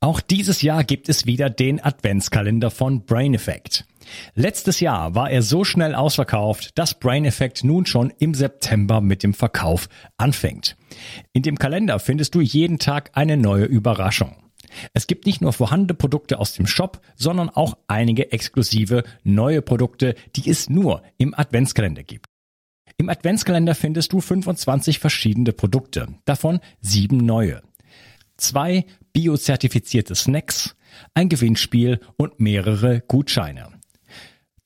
Auch dieses Jahr gibt es wieder den Adventskalender von Brain Effect. Letztes Jahr war er so schnell ausverkauft, dass Brain Effect nun schon im September mit dem Verkauf anfängt. In dem Kalender findest du jeden Tag eine neue Überraschung. Es gibt nicht nur vorhandene Produkte aus dem Shop, sondern auch einige exklusive neue Produkte, die es nur im Adventskalender gibt. Im Adventskalender findest du 25 verschiedene Produkte, davon sieben neue. Zwei biozertifizierte Snacks, ein Gewinnspiel und mehrere Gutscheine.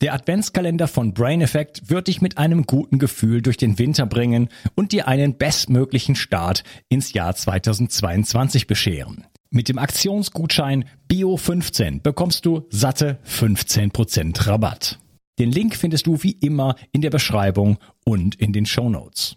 Der Adventskalender von Brain Effect wird dich mit einem guten Gefühl durch den Winter bringen und dir einen bestmöglichen Start ins Jahr 2022 bescheren. Mit dem Aktionsgutschein Bio15 bekommst du satte 15% Rabatt. Den Link findest du wie immer in der Beschreibung und in den Show Notes.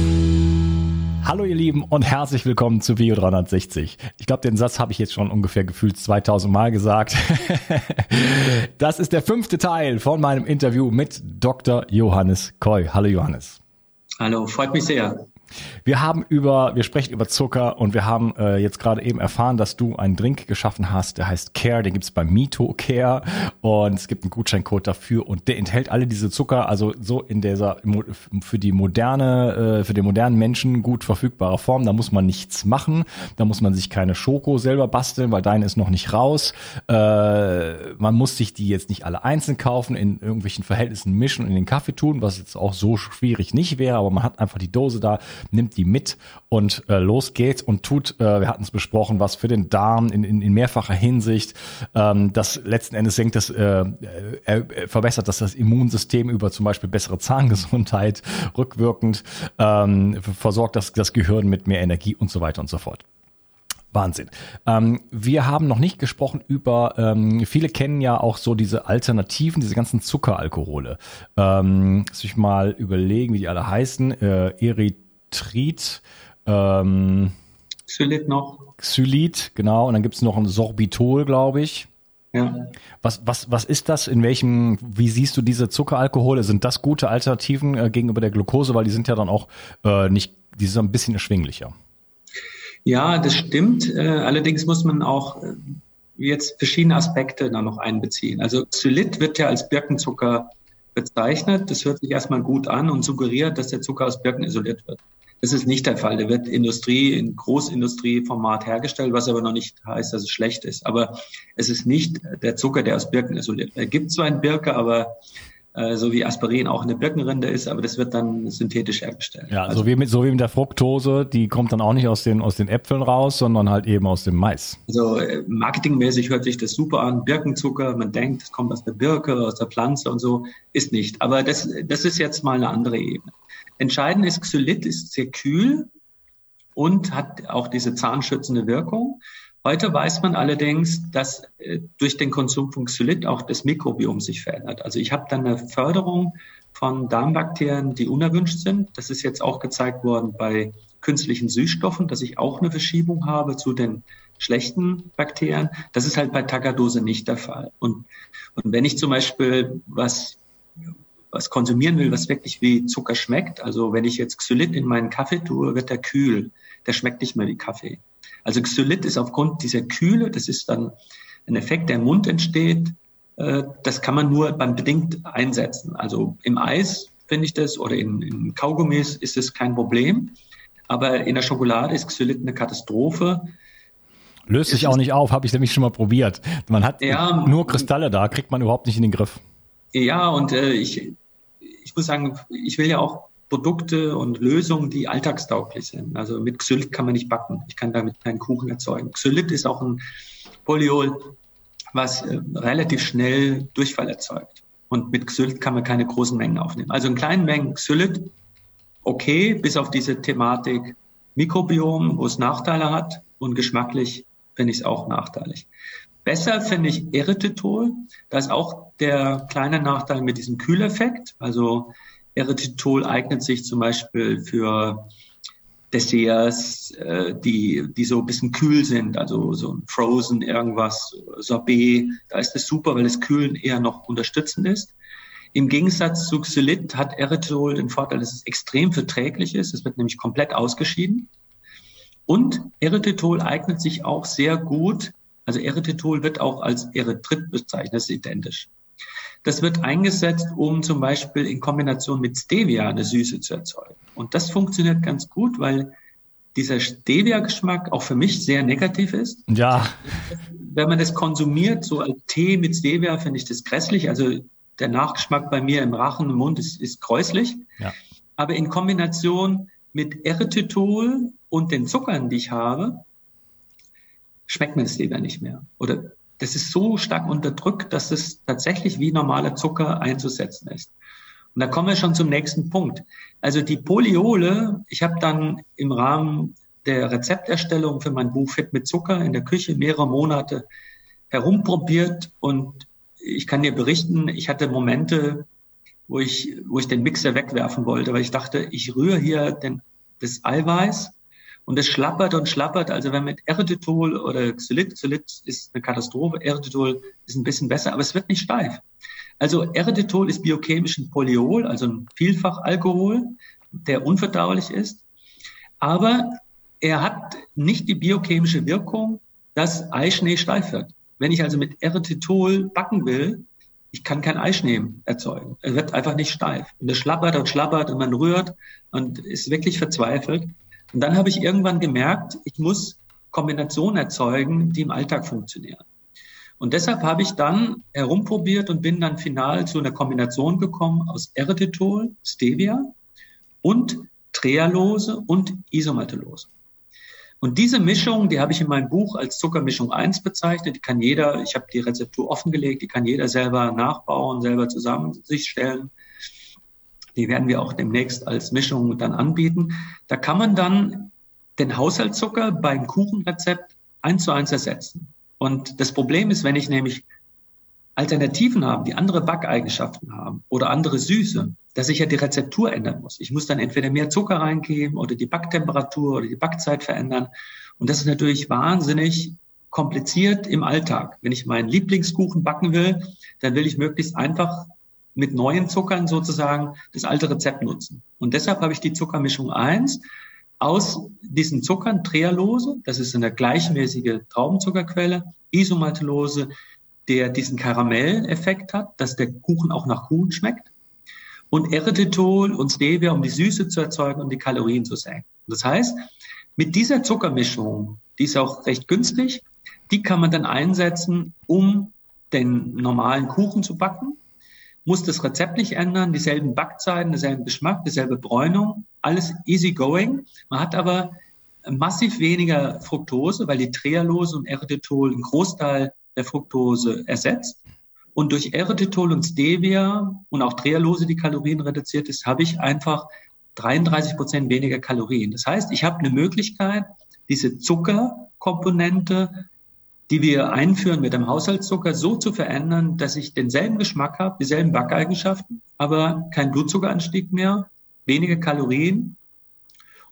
Hallo ihr Lieben und herzlich willkommen zu Bio 360. Ich glaube, den Satz habe ich jetzt schon ungefähr gefühlt 2000 Mal gesagt. das ist der fünfte Teil von meinem Interview mit Dr. Johannes Koy. Hallo Johannes. Hallo, freut mich sehr. Wir haben über, wir sprechen über Zucker und wir haben äh, jetzt gerade eben erfahren, dass du einen Drink geschaffen hast, der heißt Care, den gibt's bei Mito Care und es gibt einen Gutscheincode dafür und der enthält alle diese Zucker, also so in dieser für die moderne, äh, für den modernen Menschen gut verfügbare Form. Da muss man nichts machen, da muss man sich keine Schoko selber basteln, weil deine ist noch nicht raus. Äh, man muss sich die jetzt nicht alle einzeln kaufen, in irgendwelchen Verhältnissen mischen und in den Kaffee tun, was jetzt auch so schwierig nicht wäre, aber man hat einfach die Dose da nimmt die mit und äh, los geht's und tut, äh, wir hatten es besprochen, was für den Darm in, in, in mehrfacher Hinsicht. Ähm, das letzten Endes senkt das, äh, äh, verbessert das das Immunsystem über zum Beispiel bessere Zahngesundheit, rückwirkend ähm, versorgt das, das Gehirn mit mehr Energie und so weiter und so fort. Wahnsinn. Ähm, wir haben noch nicht gesprochen über, ähm, viele kennen ja auch so diese Alternativen, diese ganzen Zuckeralkohole. Ähm, lass ich mal überlegen, wie die alle heißen. Äh, Eryth Trit, ähm, Xylit noch. Xylit, genau. Und dann gibt es noch ein Sorbitol, glaube ich. Ja. Was, was, was ist das? In welchem, wie siehst du diese Zuckeralkohole? Sind das gute Alternativen äh, gegenüber der Glucose? Weil die sind ja dann auch äh, nicht, die sind ein bisschen erschwinglicher. Ja, das stimmt. Äh, allerdings muss man auch äh, jetzt verschiedene Aspekte da noch einbeziehen. Also Xylit wird ja als Birkenzucker bezeichnet. Das hört sich erstmal gut an und suggeriert, dass der Zucker aus Birken isoliert wird. Das ist nicht der Fall. Der wird Industrie, in Großindustrieformat hergestellt, was aber noch nicht heißt, dass es schlecht ist. Aber es ist nicht der Zucker, der aus Birken isoliert. Er gibt zwar einen Birke, aber äh, so wie Aspirin auch eine Birkenrinde ist, aber das wird dann synthetisch hergestellt. Ja, also, so wie mit so wie mit der Fructose, die kommt dann auch nicht aus den aus den Äpfeln raus, sondern halt eben aus dem Mais. Also äh, marketingmäßig hört sich das super an, Birkenzucker, man denkt, es kommt aus der Birke, aus der Pflanze und so, ist nicht. Aber das das ist jetzt mal eine andere Ebene. Entscheidend ist, Xylit ist sehr kühl und hat auch diese zahnschützende Wirkung. Heute weiß man allerdings, dass äh, durch den Konsum von Xylit auch das Mikrobiom sich verändert. Also ich habe dann eine Förderung von Darmbakterien, die unerwünscht sind. Das ist jetzt auch gezeigt worden bei künstlichen Süßstoffen, dass ich auch eine Verschiebung habe zu den schlechten Bakterien. Das ist halt bei Tagadose nicht der Fall. Und, und wenn ich zum Beispiel was, was konsumieren will, was wirklich wie Zucker schmeckt, also wenn ich jetzt Xylit in meinen Kaffee tue, wird der kühl. Der schmeckt nicht mehr wie Kaffee. Also Xylit ist aufgrund dieser Kühle, das ist dann ein Effekt, der im Mund entsteht, äh, das kann man nur beim bedingt einsetzen. Also im Eis finde ich das oder in, in Kaugummis ist es kein Problem. Aber in der Schokolade ist Xylit eine Katastrophe. Löst sich auch nicht auf, habe ich nämlich schon mal probiert. Man hat ja, nur Kristalle da, kriegt man überhaupt nicht in den Griff. Ja, und äh, ich, ich muss sagen, ich will ja auch Produkte und Lösungen, die alltagstauglich sind. Also mit Xylit kann man nicht backen. Ich kann damit keinen Kuchen erzeugen. Xylit ist auch ein Polyol, was äh, relativ schnell Durchfall erzeugt. Und mit Xylit kann man keine großen Mengen aufnehmen. Also in kleinen Mengen Xylit, okay, bis auf diese Thematik Mikrobiom, wo es Nachteile hat und geschmacklich finde ich es auch nachteilig. Besser finde ich Erythritol. Da ist auch der kleine Nachteil mit diesem Kühleffekt. Also Erythritol eignet sich zum Beispiel für Desserts, äh, die, die so ein bisschen kühl sind, also so ein Frozen irgendwas, Sorbet, da ist es super, weil das Kühlen eher noch unterstützend ist. Im Gegensatz zu Xylit hat Erythritol den Vorteil, dass es extrem verträglich ist. Es wird nämlich komplett ausgeschieden. Und Erythritol eignet sich auch sehr gut, also Erythritol wird auch als Erythrit bezeichnet, das ist identisch. Das wird eingesetzt, um zum Beispiel in Kombination mit Stevia eine Süße zu erzeugen. Und das funktioniert ganz gut, weil dieser Stevia-Geschmack auch für mich sehr negativ ist. Ja. Wenn man das konsumiert, so als Tee mit Stevia, finde ich das grässlich. Also der Nachgeschmack bei mir im Rachen, im Mund ist, ist gräuslich. Ja. Aber in Kombination mit Erythritol und den Zuckern, die ich habe, schmeckt mir das Stevia nicht mehr. Oder das ist so stark unterdrückt, dass es tatsächlich wie normaler Zucker einzusetzen ist. Und da kommen wir schon zum nächsten Punkt. Also die Poliole, ich habe dann im Rahmen der Rezepterstellung für mein Buch Fit mit Zucker in der Küche mehrere Monate herumprobiert und ich kann dir berichten, ich hatte Momente, wo ich, wo ich den Mixer wegwerfen wollte, weil ich dachte, ich rühre hier den, das Eiweiß und es schlappert und schlappert. Also wenn mit Erythritol oder Xylit, Xylit ist eine Katastrophe, Erythritol ist ein bisschen besser, aber es wird nicht steif. Also Erythritol ist biochemisch ein Polyol, also ein Vielfachalkohol, der unverdaulich ist. Aber er hat nicht die biochemische Wirkung, dass Eischnee steif wird. Wenn ich also mit Erythritol backen will, ich kann kein Eischnee erzeugen. Er wird einfach nicht steif. Und es schlappert und schlappert und man rührt und ist wirklich verzweifelt. Und dann habe ich irgendwann gemerkt, ich muss Kombinationen erzeugen, die im Alltag funktionieren. Und deshalb habe ich dann herumprobiert und bin dann final zu einer Kombination gekommen aus Erythritol, Stevia und Trehalose und Isomaltulose. Und diese Mischung, die habe ich in meinem Buch als Zuckermischung 1 bezeichnet. Die kann jeder, ich habe die Rezeptur offengelegt, die kann jeder selber nachbauen, selber zusammen sich stellen. Die werden wir auch demnächst als Mischung dann anbieten. Da kann man dann den Haushaltszucker beim Kuchenrezept eins zu eins ersetzen. Und das Problem ist, wenn ich nämlich Alternativen habe, die andere Backeigenschaften haben oder andere Süße, dass ich ja die Rezeptur ändern muss. Ich muss dann entweder mehr Zucker reingeben oder die Backtemperatur oder die Backzeit verändern. Und das ist natürlich wahnsinnig kompliziert im Alltag. Wenn ich meinen Lieblingskuchen backen will, dann will ich möglichst einfach mit neuen Zuckern sozusagen das alte Rezept nutzen. Und deshalb habe ich die Zuckermischung 1 aus diesen Zuckern Trehalose, das ist eine gleichmäßige Traubenzuckerquelle, Isomaltulose, der diesen Karamelleffekt hat, dass der Kuchen auch nach Kuchen schmeckt, und Erythritol und Stevia, um die Süße zu erzeugen und die Kalorien zu senken. Das heißt, mit dieser Zuckermischung, die ist auch recht günstig, die kann man dann einsetzen, um den normalen Kuchen zu backen muss das Rezept nicht ändern, dieselben Backzeiten, derselben Geschmack, dieselbe Bräunung, alles easy going. Man hat aber massiv weniger Fructose, weil die Trehalose und Erythritol einen Großteil der Fructose ersetzt. Und durch Erythritol und Stevia und auch Trehalose, die Kalorien reduziert ist, habe ich einfach 33 Prozent weniger Kalorien. Das heißt, ich habe eine Möglichkeit, diese Zuckerkomponente die wir einführen mit dem Haushaltszucker, so zu verändern, dass ich denselben Geschmack habe, dieselben Backeigenschaften, aber kein Blutzuckeranstieg mehr, wenige Kalorien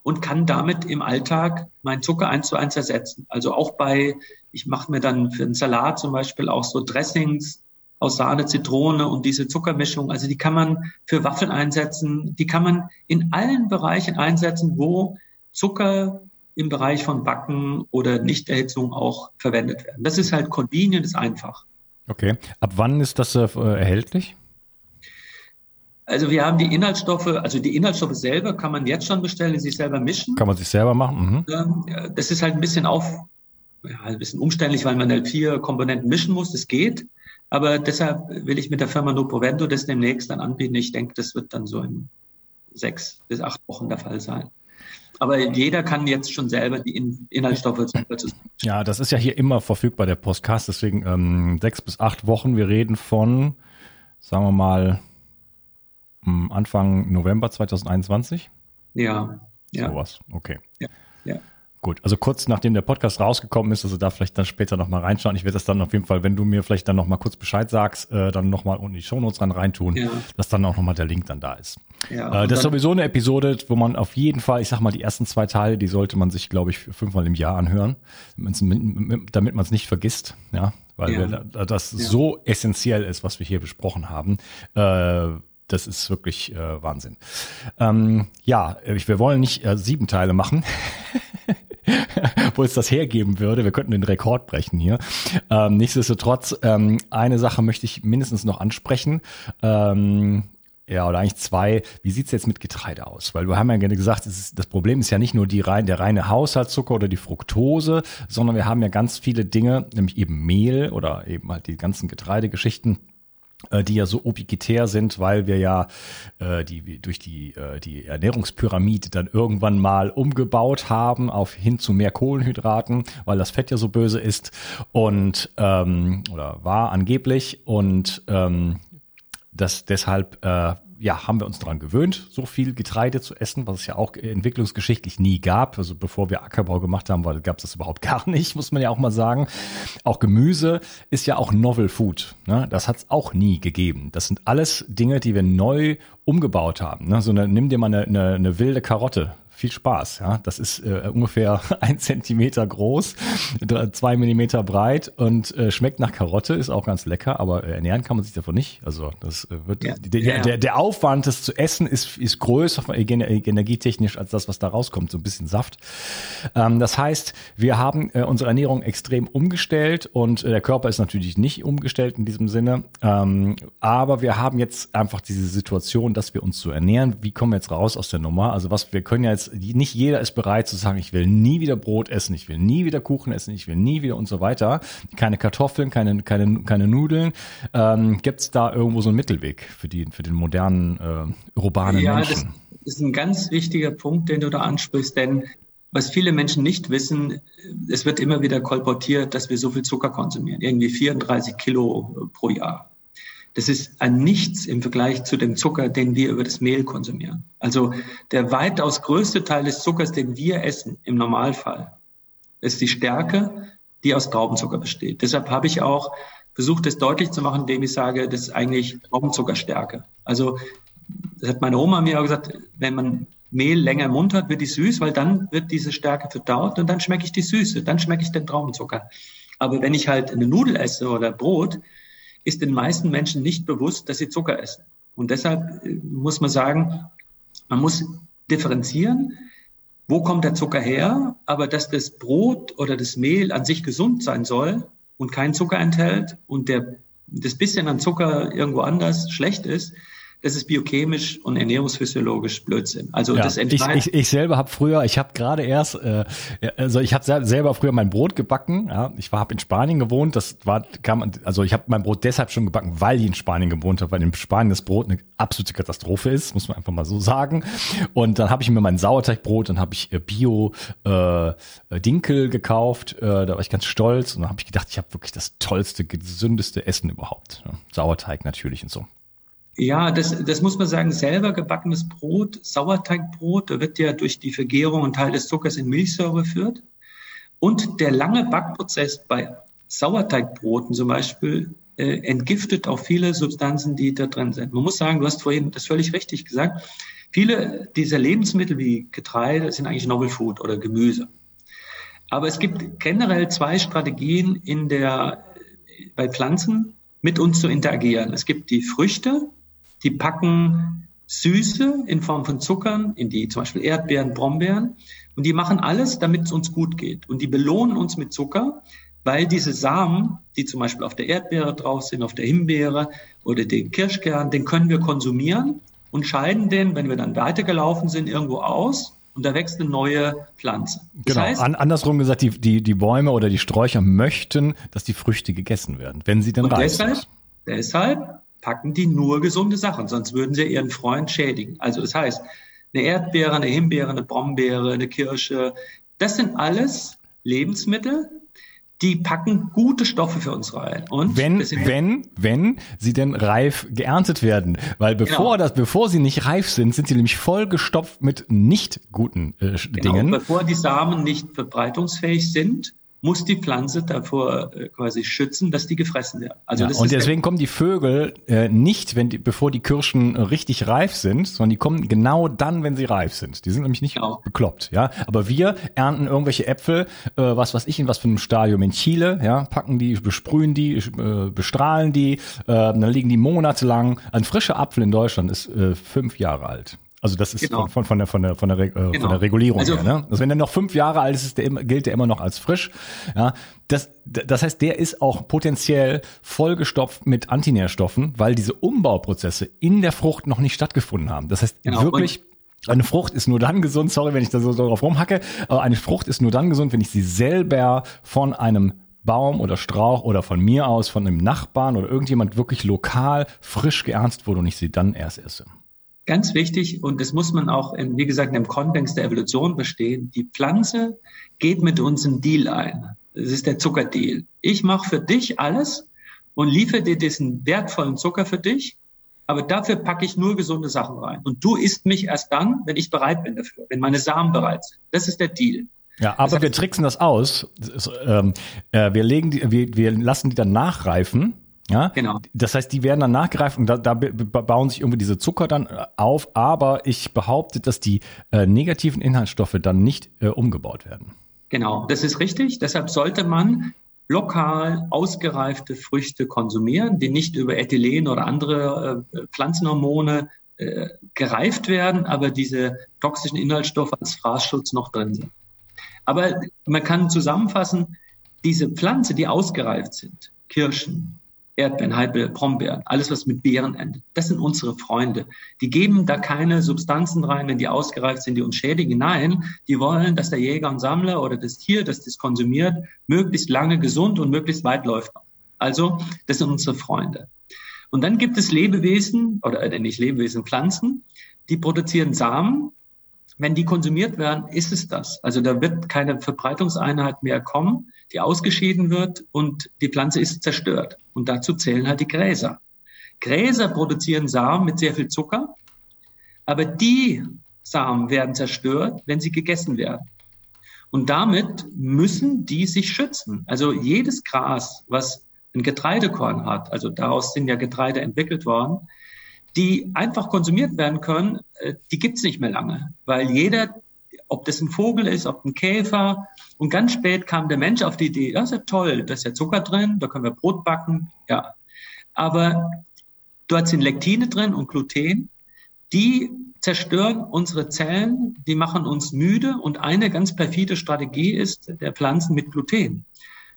und kann damit im Alltag meinen Zucker eins zu eins ersetzen. Also auch bei, ich mache mir dann für einen Salat zum Beispiel auch so Dressings aus Sahne, Zitrone und diese Zuckermischung. Also die kann man für Waffeln einsetzen, die kann man in allen Bereichen einsetzen, wo Zucker im Bereich von Backen oder Nichterhitzung auch verwendet werden. Das ist halt convenient, ist einfach. Okay. Ab wann ist das äh, erhältlich? Also wir haben die Inhaltsstoffe, also die Inhaltsstoffe selber kann man jetzt schon bestellen, sich selber mischen. Kann man sich selber machen? Mhm. Ähm, das ist halt ein bisschen auf, ja, ein bisschen umständlich, weil man halt vier Komponenten mischen muss. Das geht. Aber deshalb will ich mit der Firma Noprovento das demnächst dann anbieten. Ich denke, das wird dann so in sechs bis acht Wochen der Fall sein. Aber jeder kann jetzt schon selber die In Inhaltsstoffe zusammen. Ja, das ist ja hier immer verfügbar, der Postcast. Deswegen ähm, sechs bis acht Wochen. Wir reden von, sagen wir mal, Anfang November 2021? Ja, ja. Sowas, okay. Ja, ja. Gut, also kurz nachdem der Podcast rausgekommen ist, also da vielleicht dann später nochmal reinschauen. Ich werde das dann auf jeden Fall, wenn du mir vielleicht dann nochmal kurz Bescheid sagst, äh, dann nochmal unten die Shownotes dran reintun, ja. dass dann auch nochmal der Link dann da ist. Ja, äh, das ist sowieso eine Episode, wo man auf jeden Fall, ich sag mal, die ersten zwei Teile, die sollte man sich, glaube ich, fünfmal im Jahr anhören, damit man es nicht vergisst, ja, weil ja. wir, das so essentiell ist, was wir hier besprochen haben. Äh, das ist wirklich äh, Wahnsinn. Ähm, ja, ich, wir wollen nicht äh, sieben Teile machen. wo es das hergeben würde. Wir könnten den Rekord brechen hier. Ähm, nichtsdestotrotz, ähm, eine Sache möchte ich mindestens noch ansprechen. Ähm, ja, oder eigentlich zwei. Wie sieht's jetzt mit Getreide aus? Weil wir haben ja gesagt, ist, das Problem ist ja nicht nur die rein, der reine Haushaltszucker oder die Fructose, sondern wir haben ja ganz viele Dinge, nämlich eben Mehl oder eben halt die ganzen Getreidegeschichten die ja so ubiquitär sind, weil wir ja äh, die durch die äh, die Ernährungspyramide dann irgendwann mal umgebaut haben auf hin zu mehr Kohlenhydraten, weil das Fett ja so böse ist und ähm, oder war angeblich und ähm, das deshalb äh, ja, haben wir uns daran gewöhnt, so viel Getreide zu essen, was es ja auch entwicklungsgeschichtlich nie gab. Also bevor wir Ackerbau gemacht haben, gab es das überhaupt gar nicht, muss man ja auch mal sagen. Auch Gemüse ist ja auch Novel Food. Ne? Das hat es auch nie gegeben. Das sind alles Dinge, die wir neu umgebaut haben. Ne? So eine, nimm dir mal eine, eine, eine wilde Karotte viel Spaß. Ja, das ist äh, ungefähr ein Zentimeter groß, zwei Millimeter breit und äh, schmeckt nach Karotte, ist auch ganz lecker, aber äh, ernähren kann man sich davon nicht. Also das äh, wird ja. der, ja, der, der Aufwand, das zu essen, ist ist größer energietechnisch als das, was da rauskommt, so ein bisschen Saft. Ähm, das heißt, wir haben äh, unsere Ernährung extrem umgestellt und äh, der Körper ist natürlich nicht umgestellt in diesem Sinne, ähm, aber wir haben jetzt einfach diese Situation, dass wir uns so ernähren. Wie kommen wir jetzt raus aus der Nummer? Also was wir können ja jetzt nicht jeder ist bereit zu sagen, ich will nie wieder Brot essen, ich will nie wieder Kuchen essen, ich will nie wieder und so weiter. Keine Kartoffeln, keine, keine, keine Nudeln. Ähm, Gibt es da irgendwo so einen Mittelweg für, die, für den modernen äh, urbanen ja, Menschen? Das ist ein ganz wichtiger Punkt, den du da ansprichst, denn was viele Menschen nicht wissen, es wird immer wieder kolportiert, dass wir so viel Zucker konsumieren, irgendwie 34 Kilo pro Jahr. Das ist ein Nichts im Vergleich zu dem Zucker, den wir über das Mehl konsumieren. Also der weitaus größte Teil des Zuckers, den wir essen im Normalfall, ist die Stärke, die aus Traubenzucker besteht. Deshalb habe ich auch versucht, das deutlich zu machen, indem ich sage, das ist eigentlich Traubenzuckerstärke. Also das hat meine Oma mir auch gesagt, wenn man Mehl länger im Mund hat, wird die süß, weil dann wird diese Stärke verdaut und dann schmecke ich die Süße, dann schmecke ich den Traubenzucker. Aber wenn ich halt eine Nudel esse oder Brot, ist den meisten Menschen nicht bewusst, dass sie Zucker essen. Und deshalb äh, muss man sagen, man muss differenzieren, wo kommt der Zucker her, aber dass das Brot oder das Mehl an sich gesund sein soll und kein Zucker enthält und der, das bisschen an Zucker irgendwo anders schlecht ist, das ist biochemisch und ernährungsphysiologisch Blödsinn. Also ja, das entscheidet. Ich, ich, ich selber habe früher, ich habe gerade erst, äh, also ich habe selber früher mein Brot gebacken. Ja, ich war habe in Spanien gewohnt. Das war, man, also ich habe mein Brot deshalb schon gebacken, weil ich in Spanien gewohnt habe, weil in Spanien das Brot eine absolute Katastrophe ist, muss man einfach mal so sagen. Und dann habe ich mir mein Sauerteigbrot, dann habe ich äh, Bio äh, Dinkel gekauft. Äh, da war ich ganz stolz und dann habe ich gedacht, ich habe wirklich das tollste, gesündeste Essen überhaupt. Ja, Sauerteig natürlich und so. Ja, das, das muss man sagen, selber gebackenes Brot, Sauerteigbrot, da wird ja durch die Vergärung ein Teil des Zuckers in Milchsäure führt. Und der lange Backprozess bei Sauerteigbroten zum Beispiel äh, entgiftet auch viele Substanzen, die da drin sind. Man muss sagen, du hast vorhin das völlig richtig gesagt. Viele dieser Lebensmittel wie Getreide sind eigentlich Novel Food oder Gemüse. Aber es gibt generell zwei Strategien in der, bei Pflanzen mit uns zu interagieren. Es gibt die Früchte, die packen Süße in Form von Zuckern in die zum Beispiel Erdbeeren, Brombeeren und die machen alles, damit es uns gut geht. Und die belohnen uns mit Zucker, weil diese Samen, die zum Beispiel auf der Erdbeere drauf sind, auf der Himbeere oder den Kirschkern, den können wir konsumieren und scheiden den, wenn wir dann weitergelaufen sind, irgendwo aus und da wächst eine neue Pflanze. Das genau, heißt, An, andersrum gesagt, die, die, die Bäume oder die Sträucher möchten, dass die Früchte gegessen werden, wenn sie denn reif sind. Deshalb packen die nur gesunde Sachen, sonst würden sie ihren Freund schädigen. Also das heißt, eine Erdbeere, eine Himbeere, eine Brombeere, eine Kirsche, das sind alles Lebensmittel, die packen gute Stoffe für uns rein. Und wenn, wenn, wenn sie denn reif geerntet werden, weil bevor genau. das, bevor sie nicht reif sind, sind sie nämlich vollgestopft mit nicht guten äh, genau, Dingen. Bevor die Samen nicht verbreitungsfähig sind, muss die Pflanze davor äh, quasi schützen, dass die gefressen werden. Also ja, und deswegen kommen die Vögel äh, nicht, wenn die, bevor die Kirschen richtig reif sind, sondern die kommen genau dann, wenn sie reif sind. Die sind nämlich nicht genau. bekloppt, ja. Aber wir ernten irgendwelche Äpfel, äh, was weiß ich in was für einem Stadium in Chile, ja, packen die, besprühen die, äh, bestrahlen die, äh, dann liegen die monatelang. Ein frischer Apfel in Deutschland ist äh, fünf Jahre alt. Also das ist genau. von, von, der von der von der, äh, genau. von der Regulierung also, her. Ne? Also wenn er noch fünf Jahre alt ist, der, gilt der immer noch als frisch. Ja, das das heißt, der ist auch potenziell vollgestopft mit Antinährstoffen, weil diese Umbauprozesse in der Frucht noch nicht stattgefunden haben. Das heißt genau. wirklich eine Frucht ist nur dann gesund, sorry, wenn ich da so drauf rumhacke, aber eine Frucht ist nur dann gesund, wenn ich sie selber von einem Baum oder Strauch oder von mir aus, von einem Nachbarn oder irgendjemand wirklich lokal frisch geerntet wurde und ich sie dann erst esse. Ganz wichtig, und das muss man auch, in, wie gesagt, im Kontext der Evolution verstehen, die Pflanze geht mit uns einen Deal ein. Das ist der Zuckerdeal. Ich mache für dich alles und liefere dir diesen wertvollen Zucker für dich, aber dafür packe ich nur gesunde Sachen rein. Und du isst mich erst dann, wenn ich bereit bin dafür, wenn meine Samen bereit sind. Das ist der Deal. Ja, aber das wir tricksen das aus. Ähm, äh, wir legen die, wir, wir lassen die dann nachreifen ja, genau. Das heißt, die werden dann nachgereift und da, da bauen sich irgendwie diese Zucker dann äh, auf, aber ich behaupte, dass die äh, negativen Inhaltsstoffe dann nicht äh, umgebaut werden. Genau, das ist richtig. Deshalb sollte man lokal ausgereifte Früchte konsumieren, die nicht über Ethylen oder andere äh, Pflanzenhormone äh, gereift werden, aber diese toxischen Inhaltsstoffe als Fraßschutz noch drin sind. Aber man kann zusammenfassen, diese Pflanze, die ausgereift sind, Kirschen, Erdbeeren, Heidelbeeren, Brombeeren, alles was mit Beeren endet. Das sind unsere Freunde. Die geben da keine Substanzen rein, wenn die ausgereift sind, die uns schädigen. Nein, die wollen, dass der Jäger und Sammler oder das Tier, das das konsumiert, möglichst lange gesund und möglichst weit läuft. Also, das sind unsere Freunde. Und dann gibt es Lebewesen, oder äh, nicht Lebewesen, Pflanzen, die produzieren Samen. Wenn die konsumiert werden, ist es das. Also da wird keine Verbreitungseinheit mehr kommen die ausgeschieden wird und die Pflanze ist zerstört. Und dazu zählen halt die Gräser. Gräser produzieren Samen mit sehr viel Zucker, aber die Samen werden zerstört, wenn sie gegessen werden. Und damit müssen die sich schützen. Also jedes Gras, was ein Getreidekorn hat, also daraus sind ja Getreide entwickelt worden, die einfach konsumiert werden können, äh, die gibt's nicht mehr lange, weil jeder ob das ein Vogel ist, ob ein Käfer. Und ganz spät kam der Mensch auf die Idee, das ist ja toll, da ist ja Zucker drin, da können wir Brot backen, ja. Aber dort sind Lektine drin und Gluten, die zerstören unsere Zellen, die machen uns müde und eine ganz perfide Strategie ist der Pflanzen mit Gluten.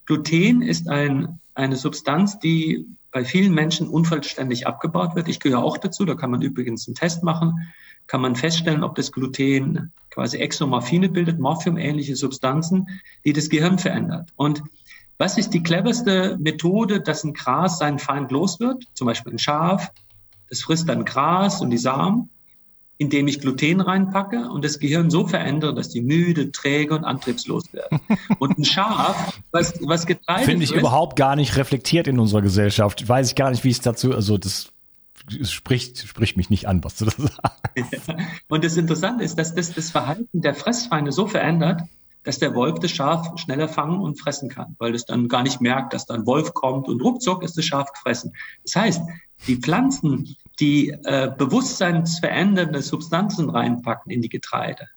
Gluten ist ein, eine Substanz, die bei vielen Menschen unvollständig abgebaut wird. Ich gehöre auch dazu, da kann man übrigens einen Test machen kann man feststellen, ob das Gluten quasi Exomorphine bildet, Morphium-ähnliche Substanzen, die das Gehirn verändert. Und was ist die cleverste Methode, dass ein Gras seinen Feind los wird? Zum Beispiel ein Schaf, das frisst dann Gras und die Samen, indem ich Gluten reinpacke und das Gehirn so verändere, dass die müde, träge und antriebslos werden. Und ein Schaf, was, was Getreide Finde ich frisst, überhaupt gar nicht reflektiert in unserer Gesellschaft. Weiß ich gar nicht, wie es dazu, also das spricht, spricht mich nicht an, was du da sagst. Und das Interessante ist, dass das das Verhalten der Fressfeinde so verändert, dass der Wolf das Schaf schneller fangen und fressen kann, weil es dann gar nicht merkt, dass da ein Wolf kommt und ruckzuck ist das Schaf gefressen. Das heißt, die Pflanzen, die äh, bewusstseinsverändernde Substanzen reinpacken in die Getreide,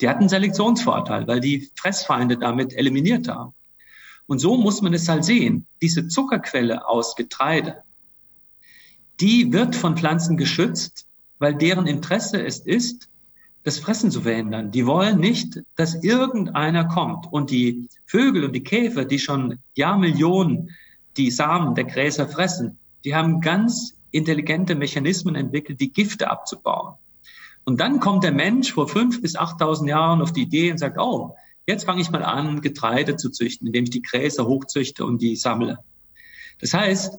die hatten Selektionsvorteil, weil die Fressfeinde damit eliminiert haben. Und so muss man es halt sehen. Diese Zuckerquelle aus Getreide, die wird von Pflanzen geschützt, weil deren Interesse es ist, das Fressen zu verhindern. Die wollen nicht, dass irgendeiner kommt und die Vögel und die Käfer, die schon Jahrmillionen die Samen der Gräser fressen, die haben ganz intelligente Mechanismen entwickelt, die Gifte abzubauen. Und dann kommt der Mensch vor fünf bis achttausend Jahren auf die Idee und sagt, oh, jetzt fange ich mal an, Getreide zu züchten, indem ich die Gräser hochzüchte und die sammle. Das heißt,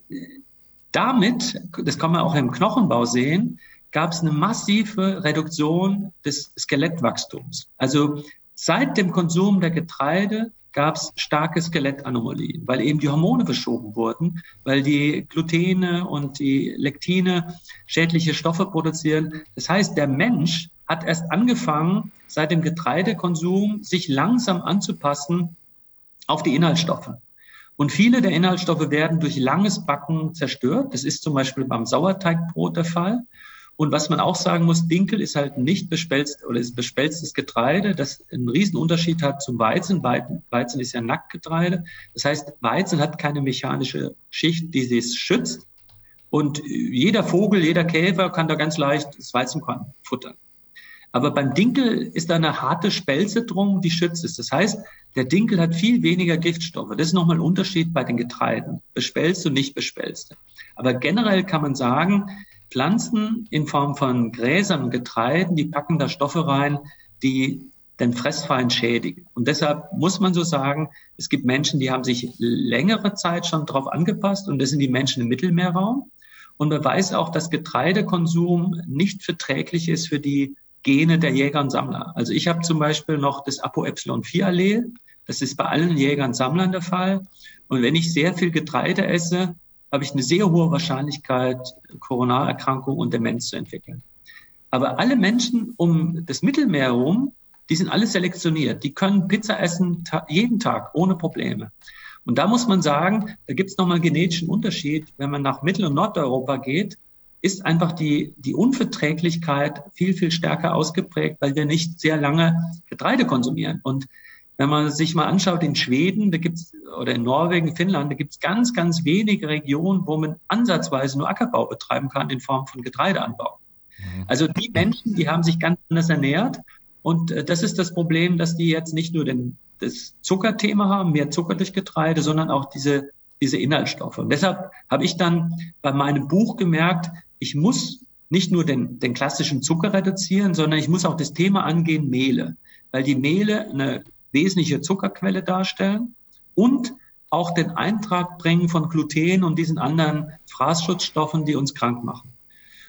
damit, das kann man auch im Knochenbau sehen, gab es eine massive Reduktion des Skelettwachstums. Also seit dem Konsum der Getreide gab es starke Skelettanomalien, weil eben die Hormone verschoben wurden, weil die Glutene und die Lektine schädliche Stoffe produzieren. Das heißt, der Mensch hat erst angefangen, seit dem Getreidekonsum sich langsam anzupassen auf die Inhaltsstoffe. Und viele der Inhaltsstoffe werden durch langes Backen zerstört. Das ist zum Beispiel beim Sauerteigbrot der Fall. Und was man auch sagen muss, Dinkel ist halt nicht bespelzt oder ist bespelztes Getreide, das einen riesen Unterschied hat zum Weizen. Weizen ist ja Nacktgetreide. Das heißt, Weizen hat keine mechanische Schicht, die es schützt. Und jeder Vogel, jeder Käfer kann da ganz leicht das Weizenkorn futtern. Aber beim Dinkel ist da eine harte Spelze drum, die schützt es. Das heißt, der Dinkel hat viel weniger Giftstoffe. Das ist nochmal ein Unterschied bei den Getreiden. Bespelzte und nicht bespelzte. Aber generell kann man sagen, Pflanzen in Form von Gräsern und Getreiden, die packen da Stoffe rein, die den Fressfeind schädigen. Und deshalb muss man so sagen, es gibt Menschen, die haben sich längere Zeit schon darauf angepasst und das sind die Menschen im Mittelmeerraum. Und man weiß auch, dass Getreidekonsum nicht verträglich ist für die Gene der Jäger und Sammler. Also ich habe zum Beispiel noch das ApoE4-Allel. Das ist bei allen Jägern und Sammlern der Fall. Und wenn ich sehr viel Getreide esse, habe ich eine sehr hohe Wahrscheinlichkeit, Coronalerkrankung und Demenz zu entwickeln. Aber alle Menschen um das Mittelmeer herum, die sind alle selektioniert. Die können Pizza essen ta jeden Tag ohne Probleme. Und da muss man sagen, da gibt es nochmal einen genetischen Unterschied. Wenn man nach Mittel- und Nordeuropa geht, ist einfach die, die Unverträglichkeit viel, viel stärker ausgeprägt, weil wir nicht sehr lange Getreide konsumieren. Und wenn man sich mal anschaut, in Schweden, da gibt's oder in Norwegen, Finnland, da gibt's ganz, ganz wenige Regionen, wo man ansatzweise nur Ackerbau betreiben kann in Form von Getreideanbau. Mhm. Also die Menschen, die haben sich ganz anders ernährt. Und äh, das ist das Problem, dass die jetzt nicht nur den, das Zuckerthema haben, mehr Zucker durch Getreide, sondern auch diese, diese Inhaltsstoffe. Und deshalb habe ich dann bei meinem Buch gemerkt, ich muss nicht nur den, den klassischen Zucker reduzieren, sondern ich muss auch das Thema angehen, Mehle. Weil die Mehle eine wesentliche Zuckerquelle darstellen und auch den Eintrag bringen von Gluten und diesen anderen Fraßschutzstoffen, die uns krank machen.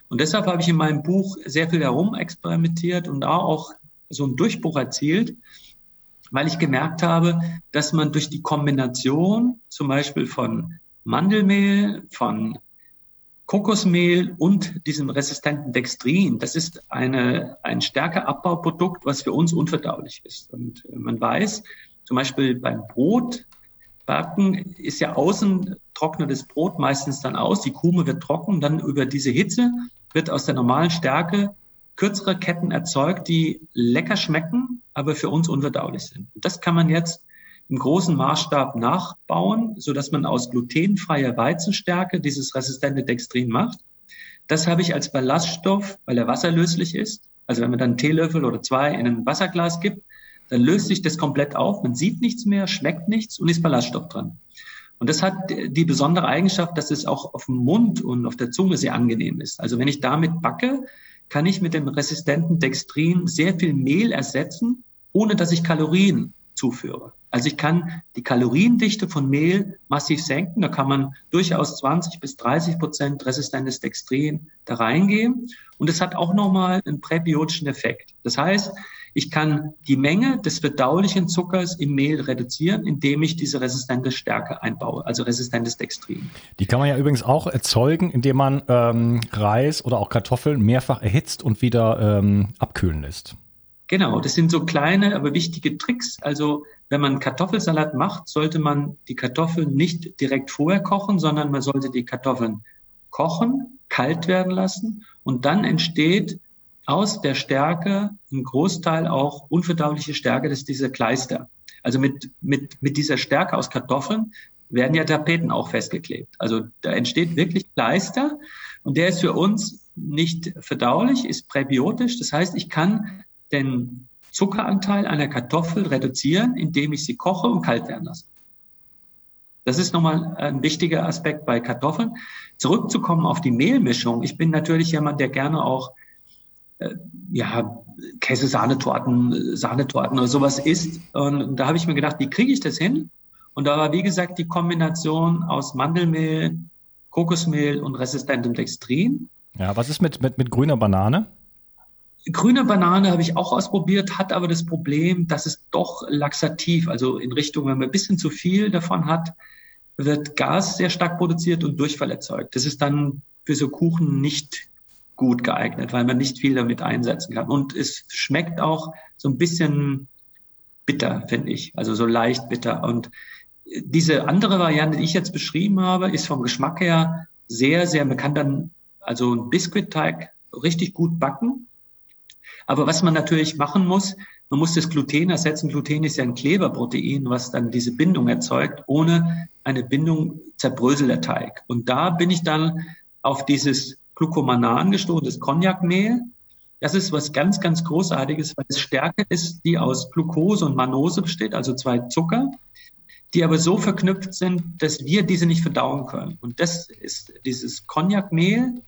Und deshalb habe ich in meinem Buch sehr viel herumexperimentiert und da auch so einen Durchbruch erzielt, weil ich gemerkt habe, dass man durch die Kombination zum Beispiel von Mandelmehl, von Kokosmehl und diesem resistenten Dextrin, das ist eine, ein Stärkeabbauprodukt, was für uns unverdaulich ist. Und man weiß, zum Beispiel beim Brotbacken ist ja außen trocknet das Brot meistens dann aus, die Krume wird trocken, dann über diese Hitze wird aus der normalen Stärke kürzere Ketten erzeugt, die lecker schmecken, aber für uns unverdaulich sind. Das kann man jetzt im großen Maßstab nachbauen, so dass man aus glutenfreier Weizenstärke dieses resistente Dextrin macht. Das habe ich als Ballaststoff, weil er wasserlöslich ist. Also wenn man dann einen Teelöffel oder zwei in ein Wasserglas gibt, dann löst sich das komplett auf. Man sieht nichts mehr, schmeckt nichts und ist Ballaststoff dran. Und das hat die besondere Eigenschaft, dass es auch auf dem Mund und auf der Zunge sehr angenehm ist. Also wenn ich damit backe, kann ich mit dem resistenten Dextrin sehr viel Mehl ersetzen, ohne dass ich Kalorien zuführe. Also ich kann die Kaloriendichte von Mehl massiv senken. Da kann man durchaus 20 bis 30 Prozent resistentes Dextrin da reingeben. Und es hat auch nochmal einen präbiotischen Effekt. Das heißt, ich kann die Menge des verdaulichen Zuckers im Mehl reduzieren, indem ich diese resistente Stärke einbaue, also resistentes Dextrin. Die kann man ja übrigens auch erzeugen, indem man ähm, Reis oder auch Kartoffeln mehrfach erhitzt und wieder ähm, abkühlen lässt. Genau, das sind so kleine, aber wichtige Tricks. Also wenn man Kartoffelsalat macht, sollte man die Kartoffeln nicht direkt vorher kochen, sondern man sollte die Kartoffeln kochen, kalt werden lassen und dann entsteht aus der Stärke ein Großteil auch unverdauliche Stärke, das ist diese Kleister. Also mit, mit, mit dieser Stärke aus Kartoffeln werden ja Tapeten auch festgeklebt. Also da entsteht wirklich Kleister und der ist für uns nicht verdaulich, ist präbiotisch. Das heißt, ich kann den Zuckeranteil einer Kartoffel reduzieren, indem ich sie koche und kalt werden lasse. Das ist nochmal ein wichtiger Aspekt bei Kartoffeln. Zurückzukommen auf die Mehlmischung. Ich bin natürlich jemand, der gerne auch äh, ja, Käse-Sahnetorten, Sahnetorten oder sowas isst. Und da habe ich mir gedacht, wie kriege ich das hin? Und da war, wie gesagt, die Kombination aus Mandelmehl, Kokosmehl und resistentem Dextrin. Ja, was ist mit, mit, mit grüner Banane? Grüne Banane habe ich auch ausprobiert, hat aber das Problem, dass es doch laxativ, also in Richtung, wenn man ein bisschen zu viel davon hat, wird Gas sehr stark produziert und Durchfall erzeugt. Das ist dann für so Kuchen nicht gut geeignet, weil man nicht viel damit einsetzen kann. Und es schmeckt auch so ein bisschen bitter, finde ich. Also so leicht bitter. Und diese andere Variante, die ich jetzt beschrieben habe, ist vom Geschmack her sehr, sehr, man kann dann also ein Biskuitteig richtig gut backen aber was man natürlich machen muss, man muss das Gluten ersetzen. Gluten ist ja ein Kleberprotein, was dann diese Bindung erzeugt. Ohne eine Bindung zerbröselt der Teig. Und da bin ich dann auf dieses Glucomanan gestoßen, das Cognacmehl. Das ist was ganz, ganz Großartiges, weil es Stärke ist, die aus Glucose und Manose besteht, also zwei Zucker, die aber so verknüpft sind, dass wir diese nicht verdauen können. Und das ist dieses Cognacmehl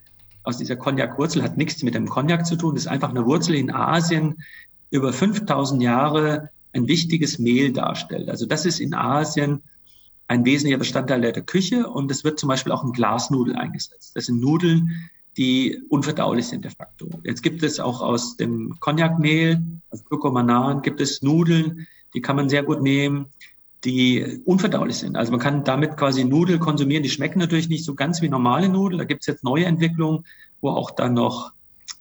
aus dieser Cognac-Wurzel, hat nichts mit dem Cognac zu tun, das ist einfach eine Wurzel in Asien über 5000 Jahre ein wichtiges Mehl darstellt. Also das ist in Asien ein wesentlicher Bestandteil der Küche und es wird zum Beispiel auch in Glasnudeln eingesetzt. Das sind Nudeln, die unverdaulich sind de facto. Jetzt gibt es auch aus dem Cognac-Mehl, aus Glucomanan, gibt es Nudeln, die kann man sehr gut nehmen die unverdaulich sind. Also man kann damit quasi Nudeln konsumieren. Die schmecken natürlich nicht so ganz wie normale Nudeln. Da gibt es jetzt neue Entwicklungen, wo auch dann noch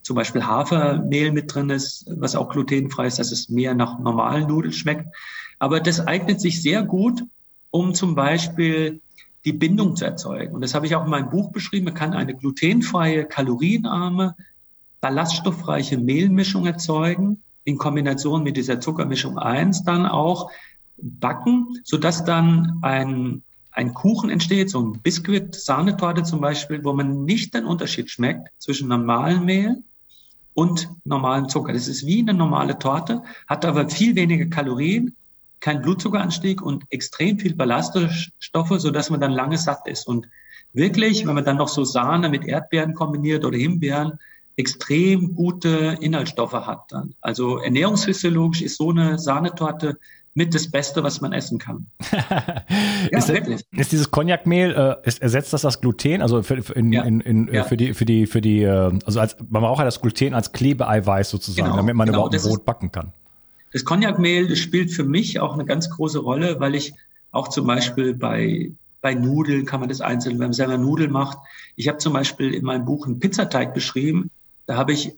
zum Beispiel Hafermehl mit drin ist, was auch glutenfrei ist, dass es mehr nach normalen Nudeln schmeckt. Aber das eignet sich sehr gut, um zum Beispiel die Bindung zu erzeugen. Und das habe ich auch in meinem Buch beschrieben. Man kann eine glutenfreie, kalorienarme, ballaststoffreiche Mehlmischung erzeugen, in Kombination mit dieser Zuckermischung 1 dann auch backen, sodass dann ein, ein Kuchen entsteht, so ein Biskuit, Sahnetorte zum Beispiel, wo man nicht den Unterschied schmeckt zwischen normalem Mehl und normalem Zucker. Das ist wie eine normale Torte, hat aber viel weniger Kalorien, kein Blutzuckeranstieg und extrem viel Ballaststoffe, sodass man dann lange satt ist. Und wirklich, wenn man dann noch so Sahne mit Erdbeeren kombiniert oder Himbeeren, extrem gute Inhaltsstoffe hat dann. Also ernährungsphysiologisch ist so eine Sahnetorte mit das Beste, was man essen kann. ja, ist, wirklich. ist dieses Cognacmehl, äh, ist, ersetzt das das Gluten? Also für, für, in, ja. in, in, ja. für die, für die, für die, äh, also als, man braucht ja das Gluten als Klebeeiweiß sozusagen, genau, damit man genau, überhaupt ein Brot ist, backen kann. Das Cognacmehl spielt für mich auch eine ganz große Rolle, weil ich auch zum Beispiel bei bei Nudeln kann man das einzeln, wenn man selber Nudeln macht. Ich habe zum Beispiel in meinem Buch einen Pizzateig beschrieben. Da habe ich